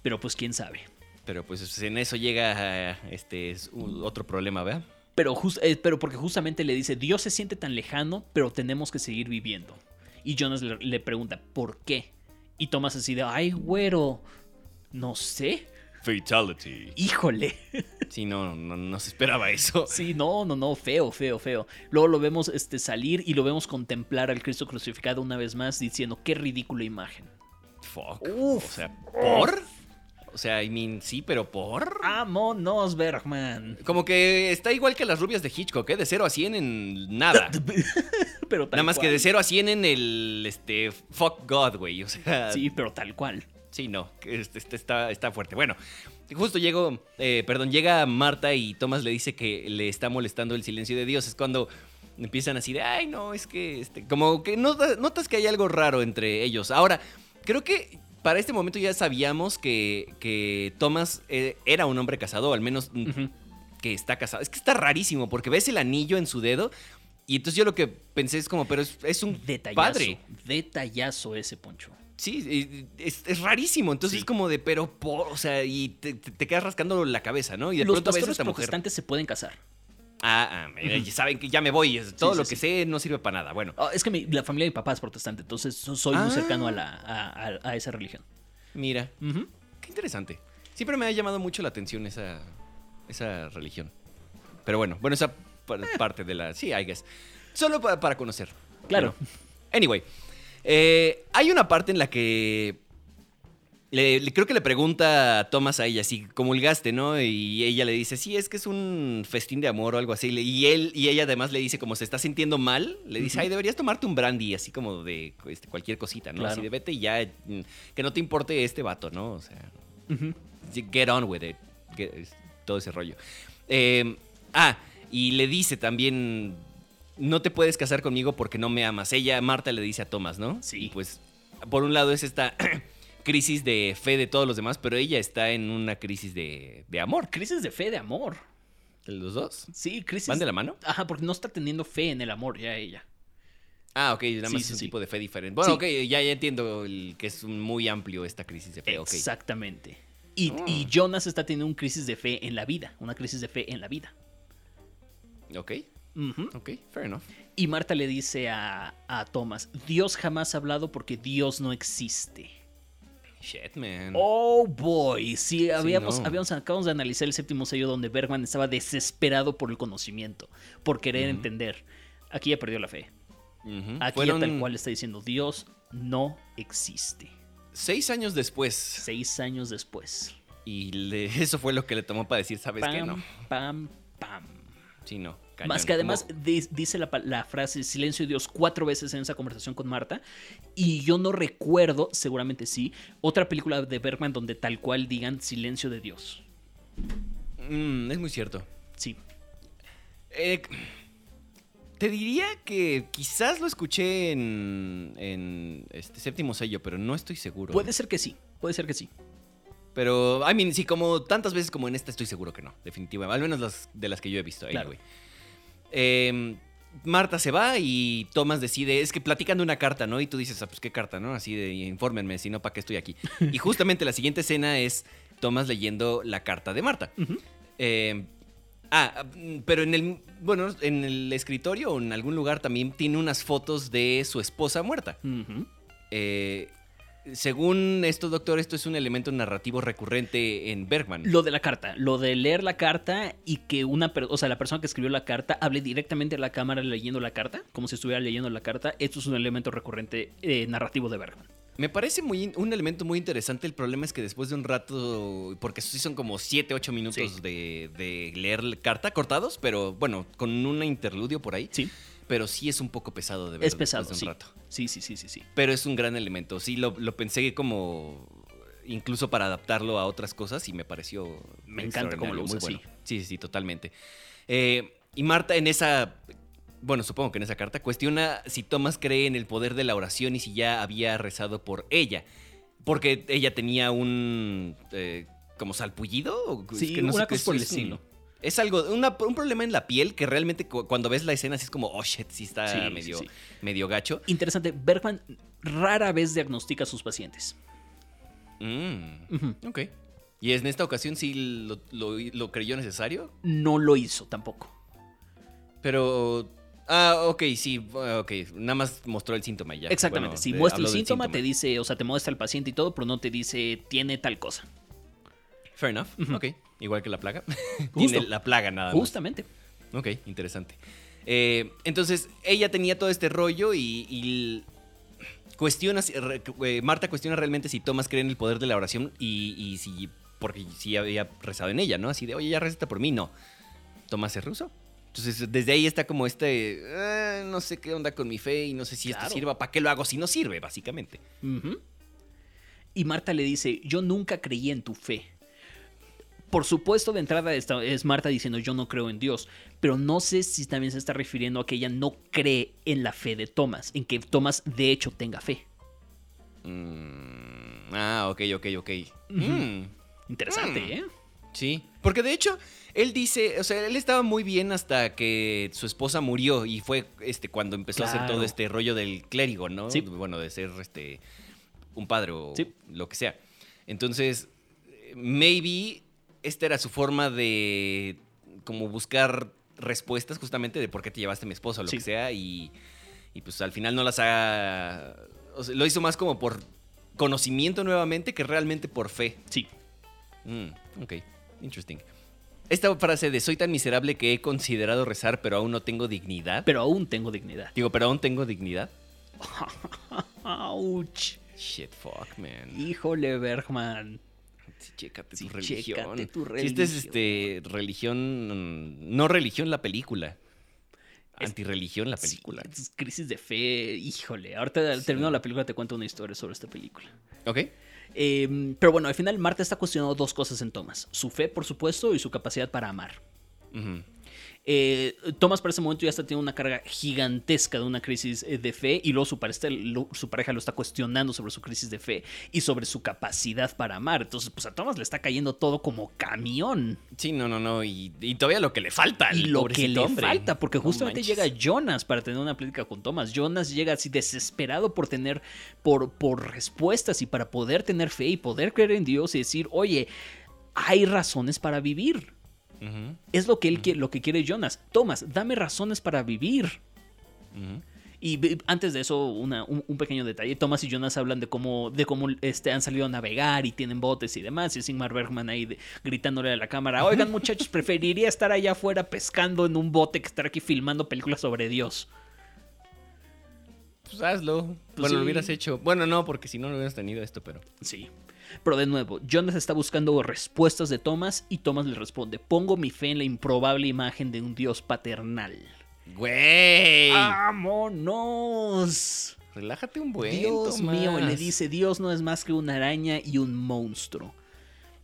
Pero pues quién sabe. Pero pues en eso llega eh, este es otro problema, ¿verdad? Pero, eh, pero porque justamente le dice, Dios se siente tan lejano, pero tenemos que seguir viviendo. Y Jonas le, le pregunta, ¿por qué? Y Thomas así de, ay, güero, no sé. Fatality. Híjole. Sí, no, no, no se esperaba eso. Sí, no, no, no, feo, feo, feo. Luego lo vemos este, salir y lo vemos contemplar al Cristo crucificado una vez más diciendo, qué ridícula imagen. Fuck. Uf. O sea, ¿por? O sea, I mean, sí, pero ¿por? Vámonos, Bergman. Como que está igual que las rubias de Hitchcock, ¿eh? De 0 a 100 en nada. pero tal Nada más que de 0 a 100 en el, este, fuck God, güey. O sea, Sí, pero tal cual. sí, no, este, este está, está fuerte. Bueno, justo llego, eh, perdón, llega Marta y Thomas le dice que le está molestando el silencio de Dios. Es cuando empiezan así de, ay, no, es que, este, como que nota- notas que hay algo raro entre ellos. Ahora, creo que para este momento ya sabíamos que, que Thomas eh, era un hombre casado, o al menos mm, que está casado. Es que está rarísimo porque ves el anillo en su dedo y entonces yo lo que pensé es como, pero es, es un Detallazo. padre. Detallazo ese poncho. Sí, es, es rarísimo. Entonces Sí. es como de, pero por, o sea, y te, quedas rascando la cabeza, ¿no? Y de Los pronto ves a pastores esta mujer. protestantes se pueden casar. Ah, ah, saben que ya me voy. Todo sí, lo sí. que sé no sirve para nada. Bueno, Ah, es que mi- la familia de mi papá es protestante, entonces so- soy Ah. muy cercano a, la, a, a- a esa religión. mira, qué interesante. Siempre me ha llamado mucho la atención esa, esa religión. Pero bueno, bueno, esa pa- parte de la. Sí, I guess. Solo pa- para conocer. Claro. Bueno, anyway, eh, hay una parte en la que le- le- creo que le pregunta a Thomas a ella si comulgaste, ¿no? Y ella le dice, sí, es que es un festín de amor o algo así. Y él y ella además le dice, como se está sintiendo mal, le dice, ay, deberías tomarte un brandy, así como de este, cualquier cosita, ¿no? Claro. Así de vete y ya, mm, que no te importe este vato, ¿no? O sea, get on with it. Get- todo ese rollo. Eh, ah, y le dice también, no te puedes casar conmigo porque no me amas. Ella, Marta, le dice a Thomas, ¿no? Sí. Y pues, por un lado es esta crisis de fe de todos los demás, pero ella está en una crisis de, de amor. Crisis de fe, de amor. ¿De los dos? Sí, crisis. ¿Van de la mano? Ajá, porque no está teniendo fe en el amor ya ella. Ah, ok, nada más sí, es un sí. tipo de fe diferente. Bueno, ok, ya, ya entiendo el- que es muy amplio esta crisis de fe. Exactamente. Y, Ah. y Jonas está teniendo una crisis de fe en la vida. Una crisis de fe en la vida. Ok. Ujú. Ok, fair enough. Y Marta le dice a, a Thomas, Dios jamás ha hablado porque Dios no existe. Shit, man. Oh boy, sí, habíamos, no. habíamos acabamos de analizar el séptimo sello donde Bergman estaba desesperado por el conocimiento, por querer entender. Aquí ya perdió la fe. Aquí Fueron ya tal cual está diciendo Dios no existe. seis años después. Seis años después. Y le- eso fue lo que le tomó para decir, ¿sabes qué? No. pam, pam. Sí, no. Cañón. Más que además dice la, frase silencio de Dios cuatro veces en esa conversación con Marta. Y yo no recuerdo, seguramente sí, otra película de Bergman donde tal cual digan silencio de Dios. Mm, es muy cierto. Sí. Eh, te diría que quizás lo escuché en, en este séptimo sello, pero no estoy seguro. Puede ser que sí, puede ser que sí. Pero, I mean, sí, como tantas veces como en esta, estoy seguro que no, definitivamente. Al menos las de las que yo he visto. Claro. Eh, Marta se va y Thomas decide, es que platican de una carta, ¿no? Y tú dices, ah, pues qué carta, ¿no? Así de, infórmenme, si no, ¿para qué estoy aquí? y justamente la siguiente escena es Thomas leyendo la carta de Marta. Eh, ah, pero en el, bueno, en el escritorio o en algún lugar también tiene unas fotos de su esposa muerta. Eh, según esto, doctor, esto es un elemento narrativo recurrente en Bergman. Lo de la carta, lo de leer la carta y que una, o sea, la persona que escribió la carta hable directamente a la cámara leyendo la carta, como si estuviera leyendo la carta, esto es un elemento recurrente eh, narrativo de Bergman. Me parece muy, un elemento muy interesante. El problema es que después de un rato, porque sí son como 7, 8 minutos Sí. de, de leer la carta cortados, pero bueno, con un interludio por ahí. Sí, Pero sí es un poco pesado de ver es pesado, sí. de un rato. Sí, sí, sí, sí, sí. Pero es un gran elemento. Sí, lo, lo pensé como incluso para adaptarlo a otras cosas y me pareció. Me encanta cómo lo usa, bueno. Sí, sí, sí, totalmente. Eh, y Marta en esa. Bueno, supongo que en esa carta cuestiona si Thomas cree en el poder de la oración y si ya había rezado por ella. Porque ella tenía un. eh, como salpullido. o- es Sí, que no sé una qué cosa es, por el estilo. Es algo, una- un problema en la piel que realmente cu- cuando ves la escena así es como, oh shit, sí está Sí, medio, sí. medio gacho. Interesante, Bergman rara vez diagnostica a sus pacientes. Mm, ok. ¿Y en esta ocasión sí lo, lo- lo creyó necesario? No lo hizo tampoco. Pero... Ah, ok, sí, ah, ok. Nada más mostró el síntoma y ya. Exactamente, Bueno, si muestra el del síntoma, te dice, o sea, te muestra el paciente y todo, pero no te dice tiene tal cosa. Fair enough, Ujú. ok. Igual que la plaga. Tiene la plaga nada más. Justamente. Ok, interesante. Eh, entonces, ella tenía todo este rollo y, y cuestiona, eh, Marta cuestiona realmente si Thomas cree en el poder de la oración y, y si, porque si había rezado en ella, ¿no? Así de, oye, ya receta por mí, no. ¿Tomás es ruso? Entonces, desde ahí está como este, "Eh, no sé qué onda con mi fe y no sé si Claro. esto sirva, ¿para qué lo hago si no sirve, básicamente? Y Marta le dice, yo nunca creí en tu fe. Por supuesto, de entrada es Marta diciendo, yo no creo en Dios, pero no sé si también se está refiriendo a que ella no cree en la fe de Thomas, en que Thomas de hecho tenga fe. Mm, ah, ok, ok, ok. Mm. Interesante, Mm. ¿eh? Sí, porque de hecho, él dice, o sea, él estaba muy bien hasta que su esposa murió y fue este cuando empezó a hacer todo este rollo del clérigo, ¿no? Sí. Bueno, de ser este un padre o Sí. lo que sea. Entonces, maybe esta era su forma de como buscar respuestas justamente de por qué te llevaste a mi esposa o lo Sí. que sea y, y pues al final no las ha... o sea, lo hizo más como por conocimiento nuevamente que realmente por fe. Sí. Mm, ok, interesting. Esta frase de soy tan miserable que he considerado rezar, pero aún no tengo dignidad. Pero aún tengo dignidad. Digo, pero aún tengo dignidad. Ouch. Shit, fuck, man. Híjole, Bergman. Sí, chécate Sí, tu religión. chécate tu Si esta es religión. este, religión, mm, no religión la película. Antirreligión la película. Sí, crisis de fe, híjole. Ahorita al Sí. terminado la película te cuento una historia sobre esta película. ¿Ok? Eh, pero bueno, al final Marta está cuestionando dos cosas en Thomas. Su fe, por supuesto, y su capacidad para amar. Ujú. Eh, Thomas para ese momento ya está teniendo una carga gigantesca de una crisis eh, de fe y luego su pareja, lo, su pareja lo está cuestionando sobre su crisis de fe y sobre su capacidad para amar. Entonces, pues a Thomas le está cayendo todo como camión. Sí, no, no, no. Y, y todavía lo que le falta. al Y lo que le hombre. falta, porque justamente llega Jonas para tener una plática con Thomas. Jonas llega así desesperado por tener, por, por respuestas y para poder tener fe y poder creer en Dios y decir, oye, hay razones para vivir. Es lo que él qui- lo que quiere Jonas. Thomas, dame razones para vivir. Y antes de eso, una- un, un pequeño detalle. Thomas y Jonas hablan de cómo, de cómo este, han salido a navegar y tienen botes y demás. Y es Ingmar Bergman ahí de- gritándole a la cámara. Oigan, muchachos, preferiría estar allá afuera pescando en un bote que estar aquí filmando películas sobre Dios. Pues hazlo. Pues bueno, sí. lo hubieras hecho. Bueno, no, porque si no, no hubieras tenido esto, pero. Sí. Pero de nuevo, Jonas está buscando respuestas de Thomas y Thomas le responde, pongo mi fe en la improbable imagen de un dios paternal. ¡Güey! ¡Vámonos! Relájate un buen. Dios Tomás. mío, le dice, Dios no es más que una araña y un monstruo.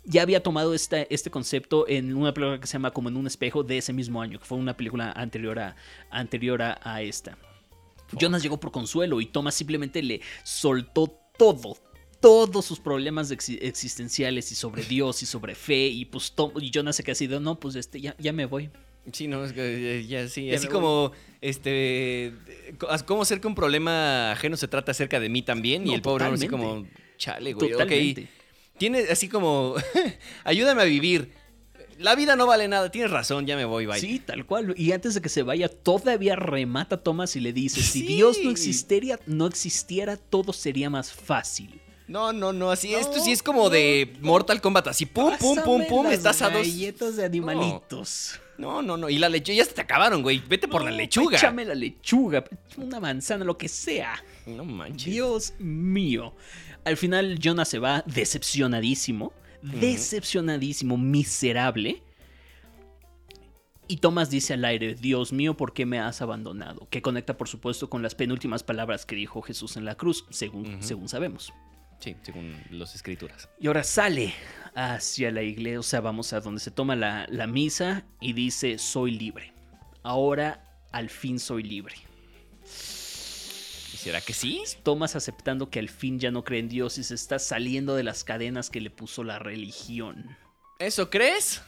Ya había tomado esta- este concepto en una película que se llama Como en un espejo de ese mismo año, que fue una película anterior a, anterior a, a esta. Jonas llegó por consuelo y Thomas simplemente le soltó todo, todos sus problemas exi- existenciales y sobre Dios y sobre fe y pues Tom- y Jonas se queda así de, no, pues este, ya, ya me voy. Sí, no, es que eh, ya sí. Ya así como, este. ¿Cómo hacer que un problema ajeno se trata acerca de mí también? y el pobre hombre así como, chale, güey. Totalmente. Ok. Tiene así como, ayúdame a vivir. La vida no vale nada. Tienes razón, ya me voy, bye. Sí, tal cual. Y antes de que se vaya, todavía remata a Thomas y le dice, si Sí. Dios no existiera, no existiera, todo sería más fácil. No, no, no, así. No, esto sí es como de no, Mortal Kombat. Así, pum, pum, pum, pum. Estás a dos. galletas de animalitos. No, no, no. Y la lechuga ya se te acabaron, güey. Vete por la No, lechuga. Échame la lechuga, una manzana, lo que sea. No manches. Dios mío. Al final, Jonah se va decepcionadísimo. Decepcionadísimo, miserable. Y Thomas dice al aire, Dios mío, ¿por qué me has abandonado? Que conecta, por supuesto, con las penúltimas palabras que dijo Jesús en la cruz, según, según sabemos. Sí, según las escrituras. Y ahora sale hacia la iglesia, o sea, vamos a donde se toma la, la misa y dice, soy libre. Ahora, al fin soy libre. ¿Y será que sí? Thomas aceptando que al fin ya no cree en Dios y se está saliendo de las cadenas que le puso la religión ¿Eso crees?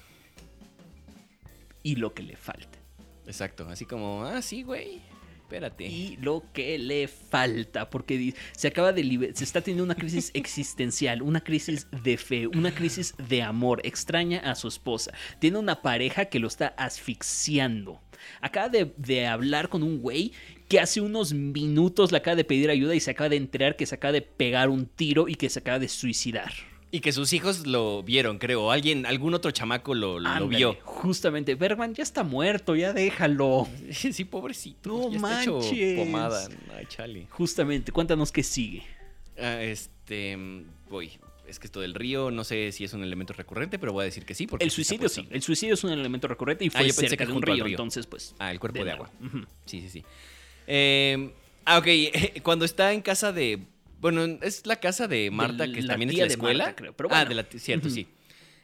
y lo que le falta. Exacto, así como, ah, sí, güey. Espérate. Y lo que le falta, porque se acaba de se está teniendo una crisis existencial, una crisis de fe, una crisis de amor, extraña a su esposa, tiene una pareja que lo está asfixiando. Acaba de, de hablar con un güey que hace unos minutos le acaba de pedir ayuda y se acaba de enterar que se acaba de pegar un tiro y que se acaba de suicidar. Y que sus hijos lo vieron, creo. Alguien, algún otro chamaco lo, lo Ándale, vio. Justamente, Bergman ya está muerto, ya déjalo. Sí, pobrecito. No ya está hecho manches. pomada. Ay, chale. Justamente, cuéntanos qué sigue. Ah, este, mm, voy. Es que esto del río, no sé si es un elemento recurrente, pero voy a decir que sí. Porque El suicidio sí, el suicidio es un elemento recurrente y Ah, fue yo pensé cerca que de un río, río. entonces pues... Ah, el cuerpo de, agua. Sí, sí, sí. Eh, ah, ok. Cuando está en casa de. Bueno, es la casa de Marta, De que también es la de escuela. Marta, creo, pero Ah, de la cierto, sí.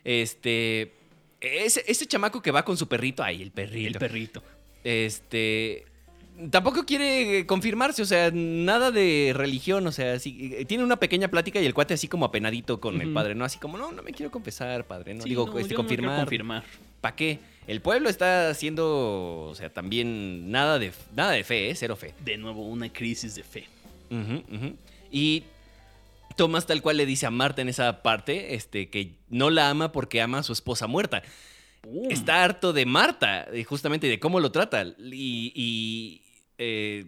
Este. Ese, ese chamaco que va con su perrito. Ay, el perrito. El perrito. Este. Tampoco quiere confirmarse, o sea, nada de religión, o sea, sí, eh, tiene una pequeña plática y el cuate así como apenadito con el padre, ¿no? Así como, no, no me quiero confesar, padre, no Sí, digo, no, este, yo no confirmar. confirmar. ¿Para qué? El pueblo está haciendo, o sea, también nada de, nada de fe, ¿eh? Cero fe. De nuevo, una crisis de fe. Y Tomás tal cual le dice a Marta en esa parte, este, que no la ama porque ama a su esposa muerta. ¡Pum! Está harto de Marta, y justamente de cómo lo trata. Y, y, eh,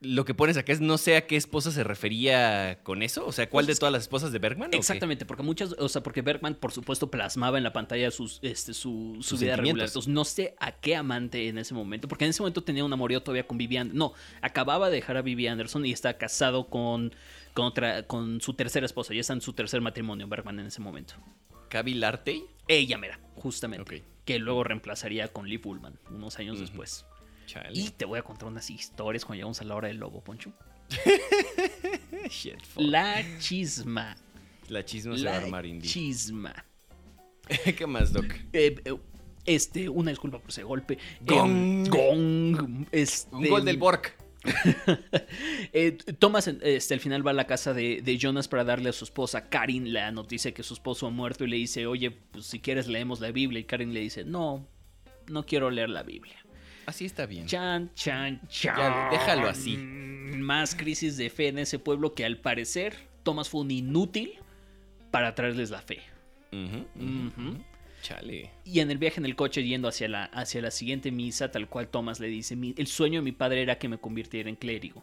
lo que pones acá es, no sé a qué esposa se refería con eso. O sea, ¿cuál Pues de todas las esposas de Bergman? Exactamente, porque muchas, o sea, porque Bergman, por supuesto, plasmaba en la pantalla sus, este, su, su Sus vida regular. Entonces, no sé a qué amante en ese momento, porque en ese momento tenía un amorío todavía con Vivian. No, acababa de dejar a Vivi Anderson y está casado con, con, otra, con su tercera esposa. Ya está en su tercer matrimonio, Bergman, en ese momento. Cavi Lartey. Ella mera, justamente. Que luego reemplazaría con Lee Pullman unos años después. Chale. Y te voy a contar unas historias cuando llegamos a la hora del lobo, Poncho. Shit. La chisma. La chisma se va a La armar, Indy. chisma. ¿Qué más, Doc? Eh, eh, este, una disculpa por ese golpe. Gong. Eh, gong. Este, Un gol del Bork. eh, Thomas, este, al final va a la casa de, de Jonas para darle a su esposa Karin la noticia que su esposo ha muerto y le dice, oye, pues si quieres leemos la Biblia. Y Karin le dice, no, no quiero leer la Biblia. Así está bien. Chan, chan, chan. Ya, déjalo así. Más crisis de fe en ese pueblo que al parecer Thomas fue un inútil para traerles la fe. Ujú. ujú. Chale. Y en el viaje en el coche yendo hacia la, hacia la siguiente misa, tal cual Thomas le dice, "Mi- el sueño de mi padre era que me convirtiera en clérigo.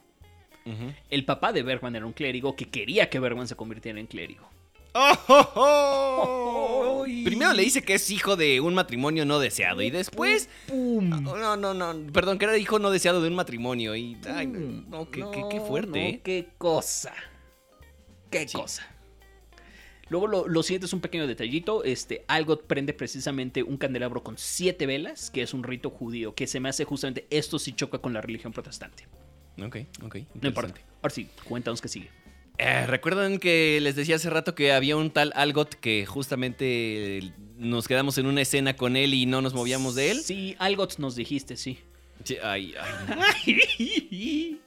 El papá de Bergman era un clérigo que quería que Bergman se convirtiera en clérigo. ¡Oh, oh, oh! Primero le dice que es hijo de un matrimonio no deseado y después... ¡Pum! Ah, No, no, no, perdón, que era hijo no deseado de un matrimonio y... Ay, no, qué, qué- qué fuerte, no, ¿eh? qué cosa. Qué Sí. cosa. Luego lo, lo siguiente es un pequeño detallito. Este, Algot prende precisamente un candelabro con siete velas, que es un rito judío, que se me hace justamente esto sí choca con la religión protestante. Ok, ok. No importa. Ahora sí, cuéntanos qué sigue. Eh, ¿Recuerdan que les decía hace rato que había un tal Algot que justamente nos quedamos en una escena con él y no nos movíamos de él? Sí, Algot nos dijiste, sí. Sí, ay, ay,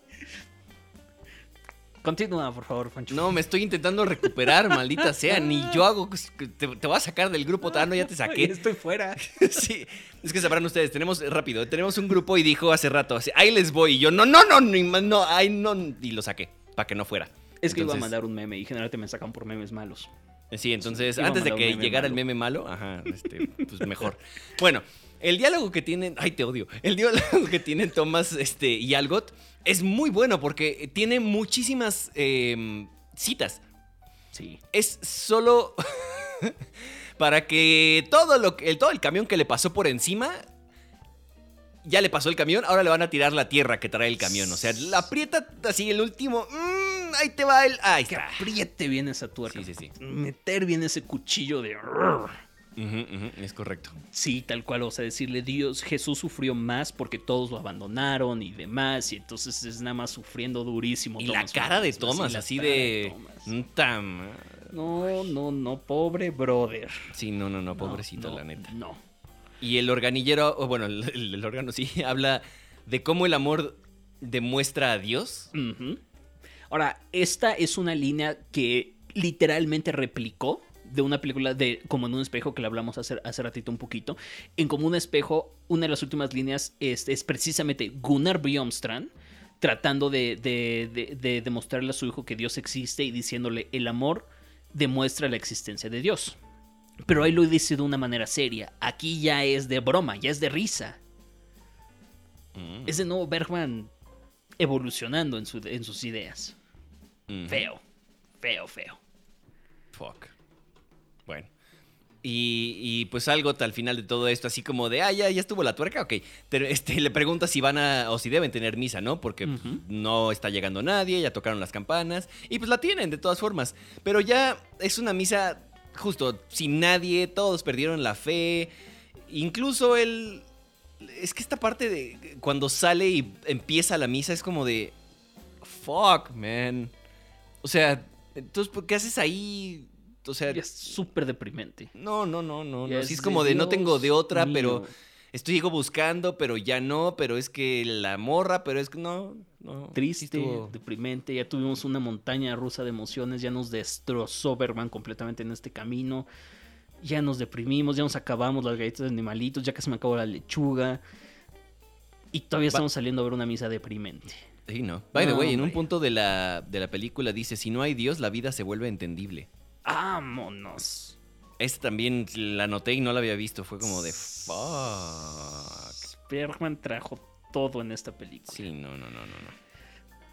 Continúa, por favor, Pancho. no, me estoy intentando recuperar, maldita sea. Ni yo hago. Te, te voy a sacar del grupo, ah, no, ya te saqué. Estoy fuera. Sí, es que sabrán ustedes, tenemos, rápido, tenemos un grupo y dijo hace rato, así, ahí les voy. Y yo, no, no, no, más, no, ahí no. Y lo saqué, para que no fuera. Es que iba a mandar un meme y generalmente me sacan por memes malos. Sí, entonces, antes de que llegara el meme malo, ajá, este, pues mejor. Bueno, el diálogo que tienen, ay, te odio. El diálogo que tienen Thomas este, y Algot es muy bueno porque tiene muchísimas em, citas. Sí. Es solo para que todo lo que, el, todo el camión que le pasó por encima ya le pasó el camión, ahora le van a tirar la tierra que trae el camión. O sea, la aprieta así el último. mm, ahí te va el. Ahí Que está. apriete bien esa tuerca. Sí, sí, sí. Meter bien ese cuchillo de... Es correcto. Sí, tal cual, o sea, decirle Dios, Jesús sufrió más porque todos lo abandonaron y demás, y entonces es nada más sufriendo durísimo. Y la cara de Thomas, así de. Thomas. "Nta ma-". No, no, no, pobre brother. Sí, no, no, no, pobrecito, no, la neta. No. Y el organillero, bueno, el, el- el órgano sí, habla de cómo el amor demuestra a Dios. Ahora, esta es una línea que literalmente replicó de una película de Como en un espejo que le hablamos hace, hace ratito un poquito. En Como un espejo, una de las últimas líneas es, es precisamente Gunnar Bjornstrand tratando de, de- de- de demostrarle a su hijo que Dios existe y diciéndole el amor demuestra la existencia de Dios. Pero ahí lo dice de una manera seria. Aquí ya es de broma, ya es de risa. Mm, Es de nuevo Bergman evolucionando en, su- en sus ideas. Feo, feo, feo. Fuck. Y, y, pues algo al final de todo esto, así como de, ah, ya, ya estuvo la tuerca, ok. Pero este, le pregunta si van a, o si deben tener misa, ¿no? Porque pues, no está llegando nadie, ya tocaron las campanas, y pues la tienen de todas formas. Pero ya es una misa, justo, sin nadie, todos perdieron la fe. Incluso el... Es que esta parte de cuando sale y empieza la misa es como de... Fuck, man. O sea, entonces, ¿por qué haces ahí? O sea, Ya es súper deprimente. no, no, no, no. No. es Sí es como de no tengo de otra, pero estoy buscando, pero ya no, pero es que la morra, pero es que no, no. Triste, estuvo- deprimente. Ya tuvimos una montaña rusa de emociones. Ya nos destrozó Bergman completamente en este camino. Ya nos deprimimos, ya nos acabamos las galletas de animalitos, ya casi me acabó la lechuga. Y todavía estamos saliendo a ver una misa deprimente. Sí, no. By the No, way, en un punto de la, de la película dice, si no hay Dios, la vida se vuelve entendible. ¡Vámonos! Esta también la noté y no la había visto. Fue como de fuck. Bergman trajo todo en esta película. Sí, no, no, no, no, no.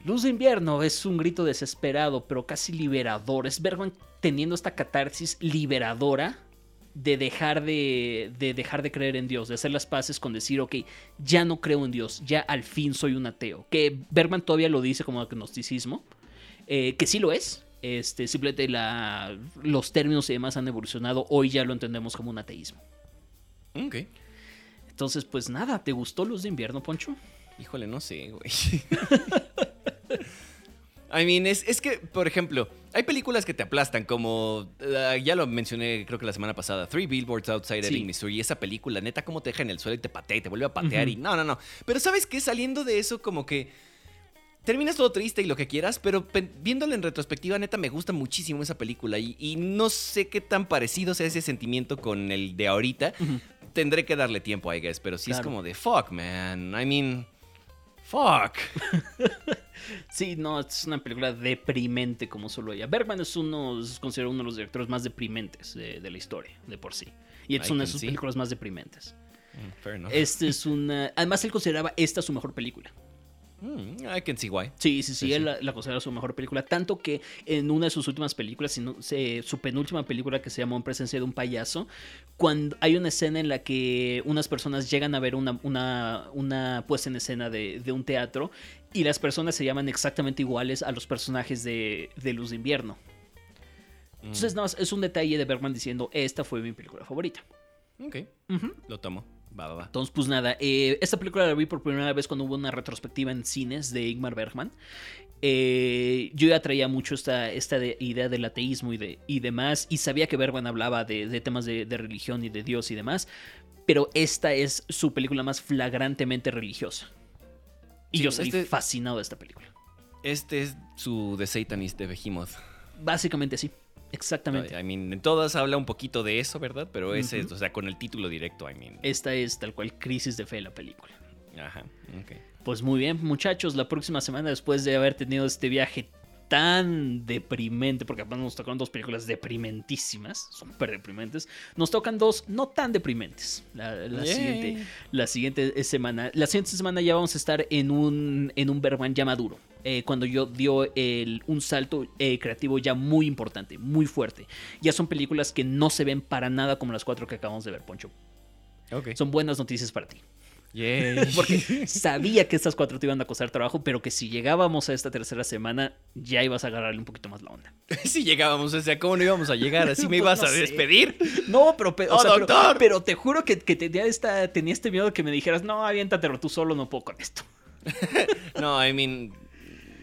Luz de invierno es un grito desesperado, pero casi liberador. Es Bergman teniendo esta catarsis liberadora de dejar de, de dejar de creer en Dios, de hacer las paces con decir, ok, ya no creo en Dios, ya al fin soy un ateo. Que Bergman todavía lo dice como agnosticismo, eh, que sí lo es. Este, simplemente la, los términos y demás han evolucionado. Hoy ya lo entendemos como un ateísmo. Ok. Entonces, pues nada, ¿te gustó Luz de invierno, Poncho? Híjole, no sé, güey. I mean, es, es que, por ejemplo, hay películas que te aplastan, como uh, ya lo mencioné, creo que la semana pasada, Three Billboards Outside Sí. Ebbing, Missouri. Esa película, neta, cómo te deja en el suelo y te patea y te vuelve a patear. Y no, no, no. Pero ¿sabes qué? Saliendo de eso, como que terminas todo triste y lo que quieras, pero pe- viéndolo en retrospectiva, neta, me gusta muchísimo esa película. Y, y no sé qué tan parecido sea ese sentimiento con el de ahorita. Tendré que darle tiempo, I guess, pero sí es como de fuck, man. I mean. Fuck. Sí, no, es una película deprimente como solo ella. Bergman es uno, es considerado uno de los directores más deprimentes de, de la historia, de por sí. Y es una de sus see. películas más deprimentes. Mm, Fair enough. Este es una. Además, él consideraba esta su mejor película. Mm, I can see why. Sí, sí, sí, Sí, él sí. La, la considera su mejor película. Tanto que en una de sus últimas películas, si no- se- su penúltima película que se llamó En presencia de un payaso, cuando hay una escena en la que unas personas llegan a ver una, una, una puesta en escena de, de un teatro y las personas se llaman exactamente iguales a los personajes de, de Luz de Invierno. Mm, Entonces, nada más es un detalle de Bergman diciendo: Esta fue mi película favorita. Ok, lo tomo. Va, va, va. Entonces, pues nada, eh, esta película la vi por primera vez cuando hubo una retrospectiva en cines de Ingmar Bergman. Eh, yo ya traía mucho esta, esta de- idea del ateísmo y, de, y demás, y sabía que Bergman hablaba de, de temas de, de religión y de Dios y demás, pero esta es su película más flagrantemente religiosa. Y Sí, yo este- fascinado de esta película. Este es su The Satanist de Behemoth. Básicamente sí, exactamente. I mean, en todas habla un poquito de eso, ¿verdad? Pero ese, Ujú. o sea, con el título directo, I mean. Esta es tal cual crisis de fe la película. Ajá, ok. Pues muy bien, muchachos, la próxima semana después de haber tenido este viaje tan deprimente, porque además nos tocaron dos películas deprimentísimas, súper deprimentes, nos tocan dos no tan deprimentes. La, siguiente, la siguiente semana, la siguiente semana ya vamos a estar en un, en un Bergman ya maduro. Eh, cuando yo dio el- un salto eh, creativo ya muy importante, muy fuerte. Ya son películas que no se ven para nada como las cuatro que acabamos de ver, Poncho. Ok. Son buenas noticias para ti. Yay. Porque sabía que estas cuatro te iban a costar trabajo, pero que si llegábamos a esta tercera semana, ya ibas a agarrarle un poquito más la onda. si llegábamos, o sea, ¿cómo no íbamos a llegar? ¿Así me ibas no a sé. despedir? No, pero, pe- o ¡Oh, sea, pero- te juro que, que tenía, esta, tenía este miedo de que me dijeras, no, aviéntatelo tú solo, no puedo con esto. No, I mean.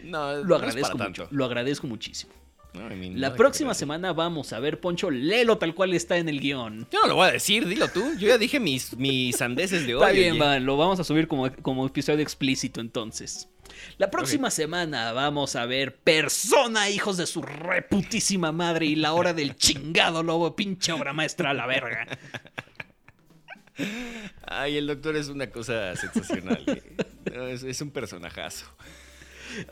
No, Lo agradezco mucho, lo agradezco muchísimo. No, I mean, La próxima semana vamos a ver, Poncho, léelo tal cual está en el guion. Yo no lo voy a decir, dilo tú. Yo ya dije mis, mis sandeces de hoy. Está bien, va, lo vamos a subir como, como episodio explícito entonces. La próxima semana vamos a ver Persona, hijos de su reputísima madre y la hora del chingado lobo, pinche obra maestra a la verga. Ay, el doctor es una cosa sensacional. eh. Es, es un personajazo.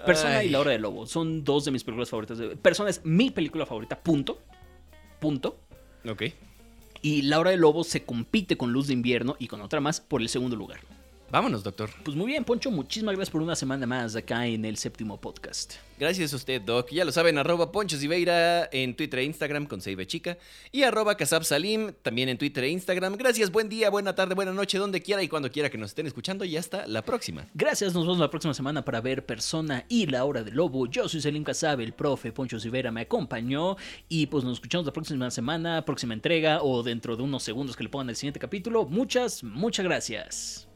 Persona Ay. y la hora del lobo son dos de mis películas favoritas. Persona es mi película favorita, punto. Punto. Ok. Y La hora del lobo se compite con Luz de invierno y con otra más por el segundo lugar. Vámonos, doctor. Pues muy bien, Poncho, muchísimas gracias por una semana más acá en el séptimo podcast. Gracias a usted, Doc. Ya lo saben, arroba Poncho Siveira en Twitter e Instagram con Seibe Chica. Y arroba Casab Salim también en Twitter e Instagram. Gracias, buen día, buena tarde, buena noche, donde quiera y cuando quiera que nos estén escuchando. Y hasta la próxima. Gracias, nos vemos la próxima semana para ver Persona y la hora del lobo. Yo soy Selim Casabe, el profe Poncho Rivera me acompañó y pues nos escuchamos la próxima semana, próxima entrega o dentro de unos segundos que le pongan el siguiente capítulo. Muchas, muchas gracias.